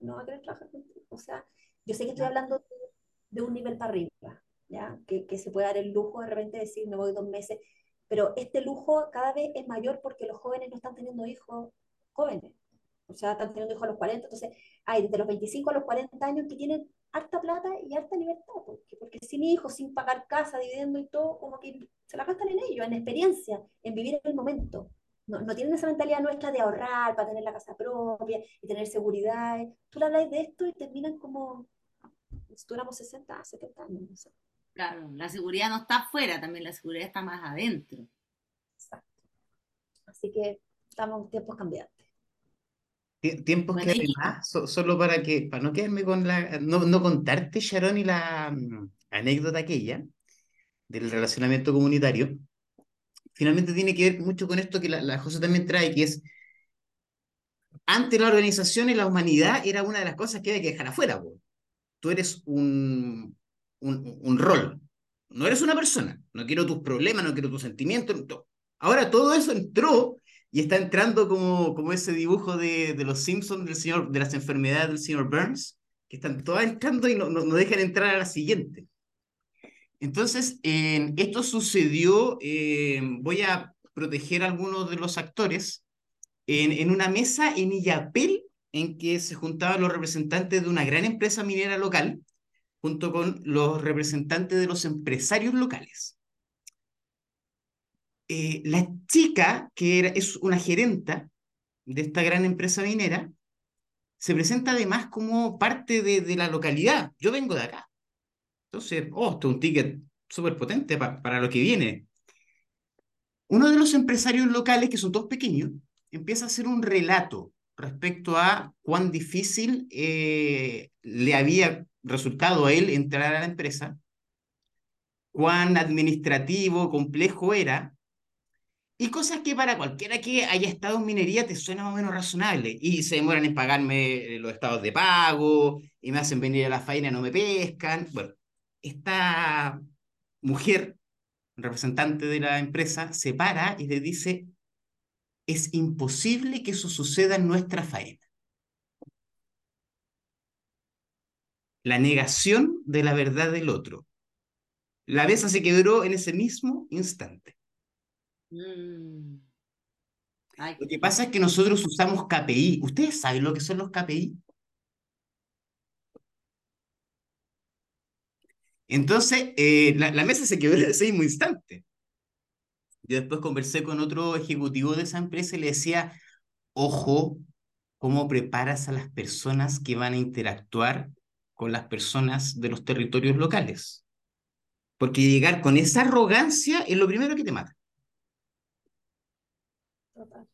Speaker 5: no va a querer trabajar contigo. O sea, yo sé que estoy hablando de un nivel para arriba, ¿ya? Que, que se puede dar el lujo de repente de decir, me voy dos meses, pero este lujo cada vez es mayor porque los jóvenes no están teniendo hijos jóvenes. O sea, están teniendo hijos a los 40, entonces hay desde los 25 a los 40 años que tienen harta plata y harta libertad, porque, sin hijos, sin pagar casa, dividendo y todo, como que se la gastan en ello, en experiencia, en vivir el momento. No, no tienen esa mentalidad nuestra de ahorrar para tener la casa propia y tener seguridad. Tú le hablas de esto y terminan como si tuviéramos 60, 70 años. No.
Speaker 4: Claro, la seguridad no está afuera, también la seguridad está más adentro.
Speaker 5: Exacto. Así que estamos en tiempos cambiantes.
Speaker 6: Tie- Tiempos
Speaker 4: Bueno,
Speaker 6: que además, so- solo para que, para no quedarme con la, no, no contarte, Sharon, y la mm, anécdota aquella del relacionamiento comunitario, finalmente tiene que ver mucho con esto que la, la José también trae, que es, antes la organización y la humanidad era una de las cosas que había que dejar afuera. Tú eres un, un, un rol, no eres una persona, no quiero tus problemas, no quiero tus sentimientos. Ahora todo eso entró y está entrando como, como ese dibujo de, de los Simpsons del señor, de las enfermedades del señor Burns, que están todas entrando y no, no, no dejan entrar a la siguiente. Entonces, eh, esto sucedió, eh, voy a proteger a algunos de los actores, en, en una mesa en Illapel, en que se juntaban los representantes de una gran empresa minera local, junto con los representantes de los empresarios locales. Eh, la chica, que es una gerenta de esta gran empresa minera, se presenta además como parte de, la localidad. Yo vengo de acá. Entonces, oh, esto es un ticket súper potente pa- para lo que viene. Uno de los empresarios locales, que son todos pequeños, empieza a hacer un relato respecto a cuán difícil eh, le había resultado a él entrar a la empresa, cuán administrativo, complejo era, y cosas que para cualquiera que haya estado en minería te suena más o menos razonable. Y se demoran en pagarme eh, los estados de pago, y me hacen venir a la faena no me pescan. Bueno, esta mujer, representante de la empresa, se para y le dice, es imposible que eso suceda en nuestra faena. La negación de la verdad del otro. La mesa se quebró en ese mismo instante.
Speaker 4: Mm. Ay,
Speaker 6: Lo que pasa es que nosotros usamos KPI. ¿Ustedes saben lo que son los KPI? Entonces, eh, la, la mesa se quebró en ese mismo instante. Yo después conversé con otro ejecutivo de esa empresa y le decía, ojo, cómo preparas a las personas que van a interactuar con las personas de los territorios locales. Porque llegar con esa arrogancia es lo primero que te mata.
Speaker 5: Total.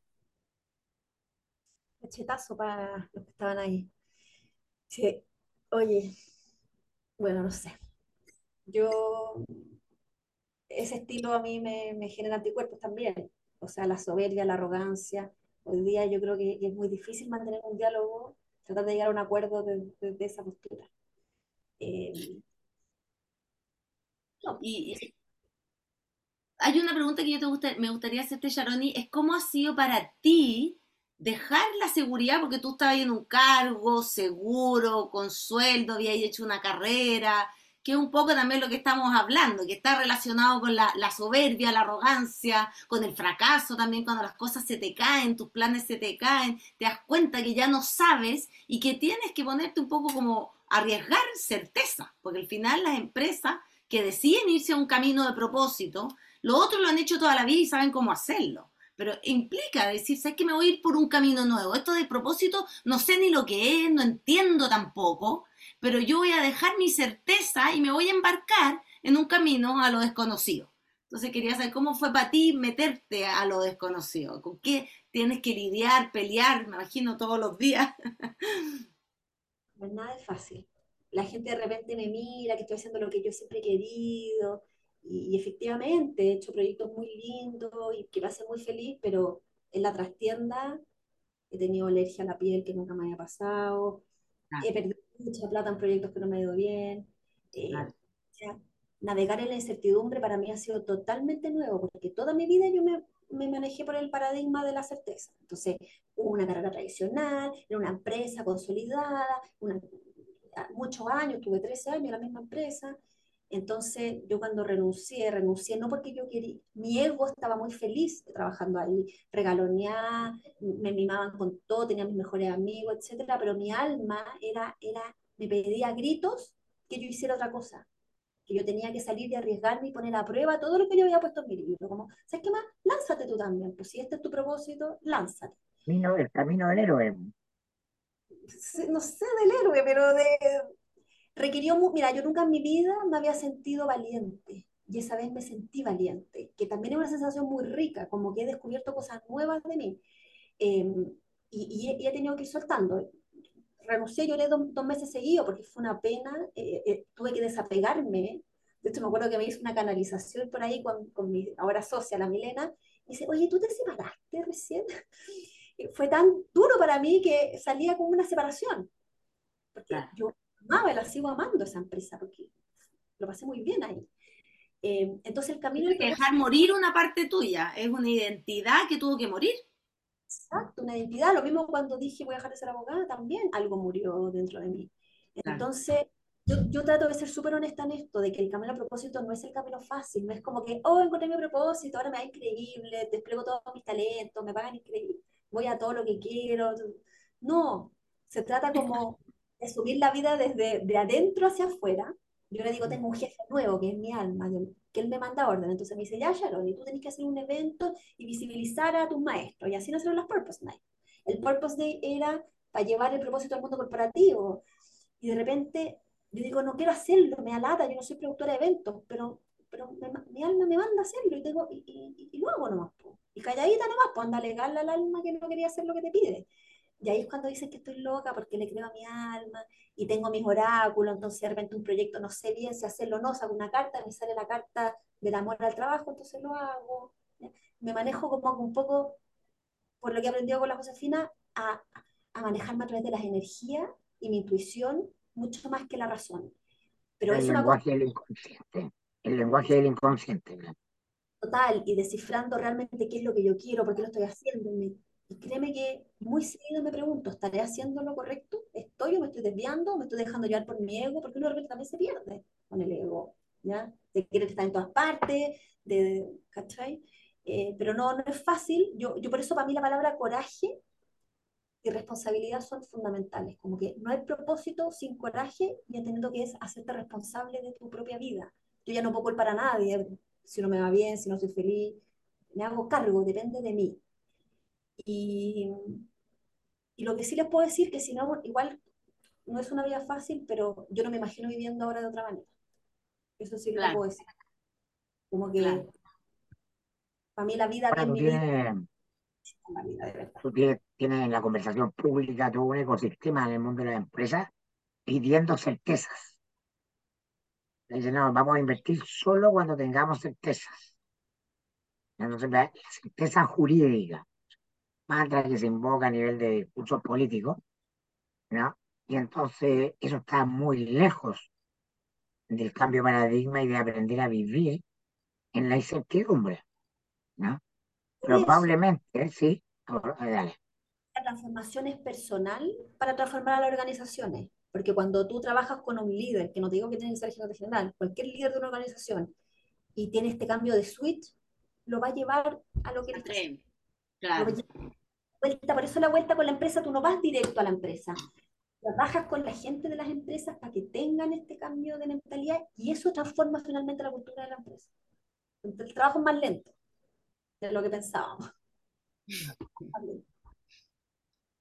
Speaker 5: Cachetazo para los que estaban ahí. Sí, oye, bueno, no sé. Yo, ese estilo a mí me, me genera anticuerpos también. O sea, la soberbia, la arrogancia. Hoy día yo creo que, es muy difícil mantener un diálogo, tratar de llegar a un acuerdo de, de- esa postura. No,
Speaker 4: Y hay una pregunta que yo te gusta- me gustaría hacerte, Sharoni, es cómo ha sido para ti dejar la seguridad, porque tú estabas en un cargo seguro, con sueldo, habías hecho una carrera, que es un poco también lo que estamos hablando, que está relacionado con la, soberbia, la arrogancia, con el fracaso también, cuando las cosas se te caen, tus planes se te caen, te das cuenta que ya no sabes y que tienes que ponerte un poco como arriesgar certeza, porque al final las empresas que deciden irse a un camino de propósito, los otros lo han hecho toda la vida y saben cómo hacerlo. Pero implica decir, ¿sabes que me voy a ir por un camino nuevo? Esto de propósito no sé ni lo que es, no entiendo tampoco, pero yo voy a dejar mi certeza y me voy a embarcar en un camino a lo desconocido. Entonces quería saber cómo fue para ti meterte a lo desconocido, con qué tienes que lidiar, pelear, me imagino todos los días. [laughs]
Speaker 5: no es nada de fácil. La gente de repente me mira, que estoy haciendo lo que yo siempre he querido, y, y efectivamente he hecho proyectos muy lindos y que me hacen muy feliz, pero en la trastienda he tenido alergia a la piel que nunca me había pasado, he perdido mucha plata en proyectos que no me ha ido bien, eh,
Speaker 4: Claro.
Speaker 5: navegar en la incertidumbre para mí ha sido totalmente nuevo, porque toda mi vida yo me, me manejé por el paradigma de la certeza. Entonces, una carrera tradicional, en una empresa consolidada, una, muchos años, tuve 13 años en la misma empresa. Entonces, yo cuando renuncié, renuncié no porque yo quería, mi ego estaba muy feliz trabajando ahí, regaloneaba, me mimaban con todo, tenía mis mejores amigos, etcétera, pero mi alma era, era, me pedía gritos que yo hiciera otra cosa, que yo tenía que salir y arriesgarme y poner a prueba todo lo que yo había puesto en mi libro. Como, ¿sabes qué más? Lánzate tú también. Pues si este es tu propósito, lánzate.
Speaker 3: Camino, el camino del héroe.
Speaker 5: No sé del héroe, pero de... Requirió, mira, yo nunca en mi vida me había sentido valiente. Y esa vez me sentí valiente, que también es una sensación muy rica, como que he descubierto cosas nuevas de mí. Em, y, y, he tenido que ir soltando renuncié, lloré dos, dos meses seguidos porque fue una pena, eh, eh, tuve que desapegarme. De hecho, me acuerdo que me hizo una canalización por ahí con, con mi ahora socia, la Milena, y dice, oye, ¿tú te separaste recién? [laughs] Y fue tan duro para mí que salía como una separación. Porque yo amaba y la sigo amando esa empresa, porque lo pasé muy bien ahí. Eh, entonces el camino...
Speaker 4: Hay que dejar morir una parte tuya, es una identidad que tuvo que morir.
Speaker 5: Exacto, una identidad. Lo mismo cuando dije voy a dejar de ser abogada, también algo murió dentro de mí. Entonces, yo, yo, trato de ser súper honesta en esto, de que el camino a propósito no es el camino fácil, no es como que, oh, encontré mi propósito, ahora me va increíble, despliego todos mis talentos, me pagan increíble, voy a todo lo que quiero. No, se trata como subir la vida desde de adentro hacia afuera. Yo le digo, tengo un jefe nuevo, que es mi alma, que él me manda orden. Entonces me dice, ya, Sharon, y tú tenés que hacer un evento y visibilizar a tus maestros. Y así nacieron las Purpose Night. El Purpose Day era para llevar el propósito al mundo corporativo. Y de repente yo digo, no quiero hacerlo, me alata, yo no soy productora de eventos, pero, pero mi alma me manda a hacerlo y, tengo, y, y, y lo nomás. Y calladita nomás, pues anda a alegarle al alma que no quería hacer lo que te pide. Y ahí es cuando dicen que estoy loca porque le creo a mi alma y tengo mis oráculos, entonces de repente un proyecto no sé bien si hacerlo o no, saco una carta, me sale la carta del amor al trabajo, entonces lo hago. Me manejo como un poco, por lo que he aprendido con la Josefina, a, a manejarme a través de las energías y mi intuición mucho más que la razón. Pero
Speaker 3: el lenguaje del inconsciente. El lenguaje del inconsciente.
Speaker 5: Total, y descifrando realmente qué es lo que yo quiero, por qué lo estoy haciendo, y créeme que muy seguido me pregunto, ¿estaré haciendo lo correcto? ¿Estoy o me estoy desviando? ¿O me estoy dejando llevar por mi ego? Porque uno de repente también se pierde con el ego, ¿ya? De querer estar en todas partes, de, ¿cachai? Eh, pero no, no es fácil. Yo, yo por eso para mí la palabra coraje y responsabilidad son fundamentales. Como que no hay propósito sin coraje y entendiendo que es hacerte responsable de tu propia vida. Yo ya no puedo culpar a nadie si no me va bien, si no soy feliz. Me hago cargo, depende de mí. Y, y lo que sí les puedo decir que si no, igual no es una vida fácil, pero yo no me imagino viviendo ahora de otra manera. Eso sí lo puedo decir. Como que para mí la vida
Speaker 3: bueno, bien Tú tienes, en la conversación pública todo un ecosistema en el mundo de las empresas pidiendo certezas. Dicen, no, vamos a invertir solo cuando tengamos certezas. Entonces, la certeza jurídica mantra que se invoca a nivel de discursos políticos, ¿no? Y entonces eso está muy lejos del cambio de paradigma y de aprender a vivir en la incertidumbre, ¿no? Probablemente, sí. Dale.
Speaker 5: La transformación es personal para transformar a las organizaciones, porque cuando tú trabajas con un líder, que no te digo que tiene que ser gerente general, cualquier líder de una organización, y tiene este cambio de switch, lo va a llevar a lo que Claro. por eso la vuelta con la empresa, tú no vas directo a la empresa. Trabajas con la gente de las empresas para que tengan este cambio de mentalidad y eso transforma finalmente la cultura de la empresa. el trabajo es más lento de lo que pensábamos. [laughs]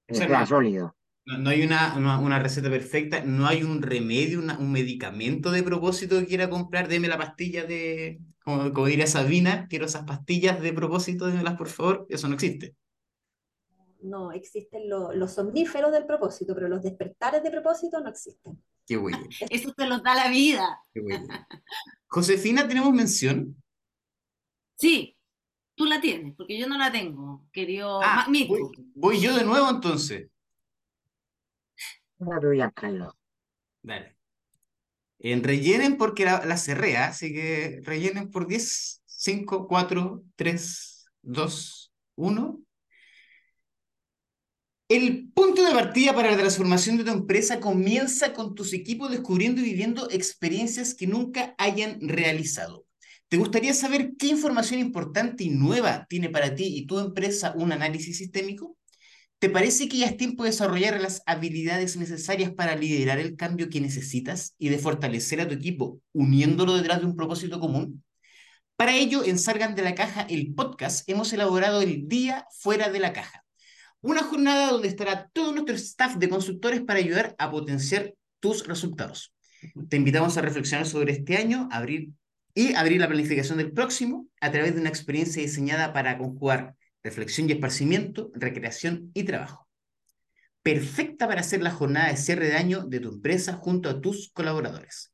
Speaker 3: no, sólido.
Speaker 6: No, hay una, una, receta perfecta, no hay un remedio, un medicamento de propósito que quiera comprar, deme la pastilla de, como, diría Sabina, quiero esas pastillas de propósito, démelas por favor, eso no existe.
Speaker 5: No, existen los somníferos del propósito, pero los despertares de propósito no existen.
Speaker 6: Qué bueno. [laughs]
Speaker 4: Eso te los da la vida.
Speaker 6: Qué bueno. Josefina, ¿tenemos mención?
Speaker 4: Sí, tú la tienes, porque yo no la tengo, querido
Speaker 6: ah, voy, yo de nuevo entonces.
Speaker 3: Carlos.
Speaker 6: Dale. En rellenen porque la, la cerré, ¿ah? así que rellenen por 10, 5, 4, 3, 2, 1. El punto de partida para la transformación de tu empresa comienza con tus equipos descubriendo y viviendo experiencias que nunca hayan realizado. ¿Te gustaría saber qué información importante y nueva tiene para ti y tu empresa un análisis sistémico? ¿Te parece que ya es tiempo de desarrollar las habilidades necesarias para liderar el cambio que necesitas y de fortalecer a tu equipo uniéndolo detrás de un propósito común? Para ello, en Salgan de la Caja, el podcast, hemos elaborado el Día Fuera de la Caja. Una jornada donde estará todo nuestro staff de consultores para ayudar a potenciar tus resultados. Te invitamos a reflexionar sobre este año abrir, y abrir la planificación del próximo a través de una experiencia diseñada para conjugar reflexión y esparcimiento, recreación y trabajo. Perfecta para hacer la jornada de cierre de año de tu empresa junto a tus colaboradores.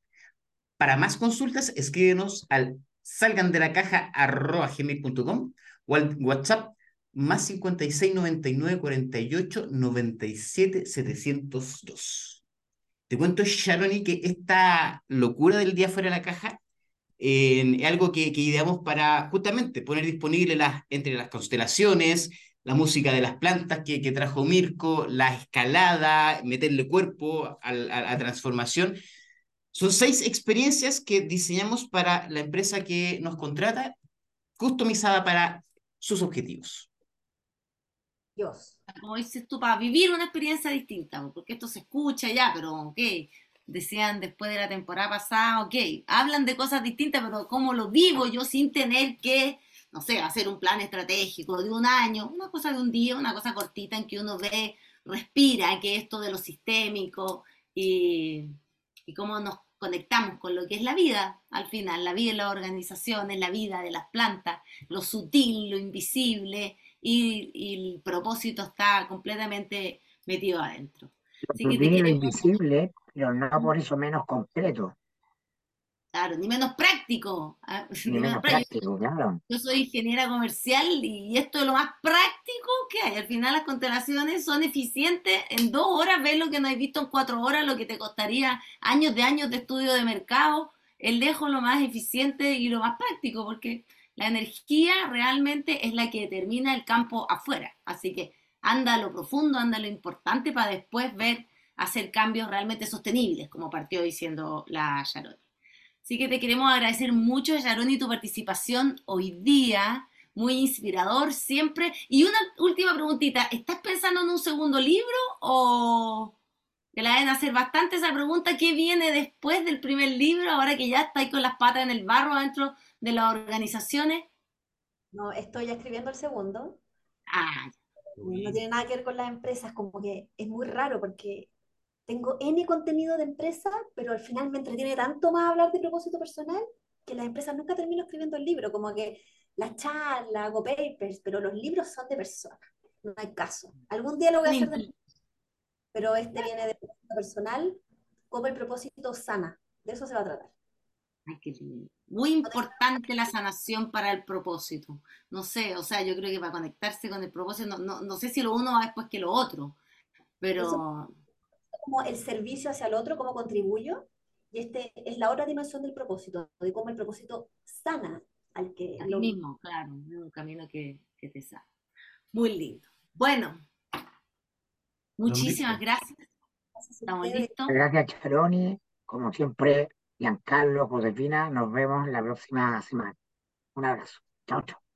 Speaker 6: Para más consultas, escríbenos al salgandelacaja.gmail.com o al WhatsApp más 56 99 48 97 702. Te cuento, Sharoni, que esta locura del día fuera de la caja es algo que, que, ideamos para justamente poner disponible las, entre las constelaciones, la música de las plantas que, que trajo Mirko, la escalada, meterle cuerpo a, la transformación. Son seis experiencias que diseñamos para la empresa que nos contrata, customizada para sus objetivos.
Speaker 4: Dios. Como dices tú, para vivir una experiencia distinta, porque esto se escucha ya, pero ok, decían después de la temporada pasada, ok, hablan de cosas distintas, pero ¿cómo lo vivo yo sin tener que, no sé, hacer un plan estratégico de un año, una cosa de un día, una cosa cortita en que uno ve, respira, que esto de lo sistémico y, y cómo nos conectamos con lo que es la vida, al final, la vida de las organizaciones, la vida de las plantas, lo sutil, lo invisible, y, y el propósito está completamente metido adentro.
Speaker 3: Lo Así que te queremos... invisible pero no por eso menos concreto.
Speaker 4: Claro, ni menos práctico.
Speaker 3: Ah, [laughs] ni, ni menos práctico, claro.
Speaker 4: Yo soy ingeniera comercial y esto es lo más práctico que hay. Al final las constelaciones son eficientes. En dos horas ves lo que no has visto en cuatro horas, lo que te costaría años de años de estudio de mercado. El dejo lo más eficiente y lo más práctico, porque la energía realmente es la que determina el campo afuera. Así que anda a lo profundo, anda a lo importante para después ver hacer cambios realmente sostenibles, como partió diciendo la Yaroni. Así que te queremos agradecer mucho, Yaroni, tu participación hoy día, muy inspirador siempre. Y una última preguntita, ¿estás pensando en un segundo libro o te la deben hacer bastante esa pregunta? ¿Qué viene después del primer libro, ahora que ya estáis con las patas en el barro dentro de las organizaciones?
Speaker 5: No, estoy escribiendo el segundo.
Speaker 4: Ah,
Speaker 5: no tiene nada que ver con las empresas, como que es muy raro porque tengo N contenido de empresa, pero al final me entretiene tanto más hablar de propósito personal que las empresas nunca termino escribiendo el libro, como que la charla, hago papers, pero los libros son de personas, no hay caso. Algún día lo voy a hacer de pero este viene de propósito personal, como el propósito sana, de eso se va a tratar.
Speaker 4: Ay, qué Muy importante la sanación para el propósito. No sé, o sea, yo creo que para conectarse con el propósito, no, no, no sé si lo uno va después que lo otro, pero...
Speaker 5: Eso como el servicio hacia el otro, cómo contribuyo, y este es la otra dimensión del propósito, de cómo el propósito sana al que...
Speaker 4: A lo... mismo, claro, un camino que, que te sana. Muy lindo. Bueno, muchísimas gracias. Estamos listos.
Speaker 3: Gracias, Charoni. Como siempre, Giancarlo, Josefina, nos vemos la próxima semana. Un abrazo. Chao, chao.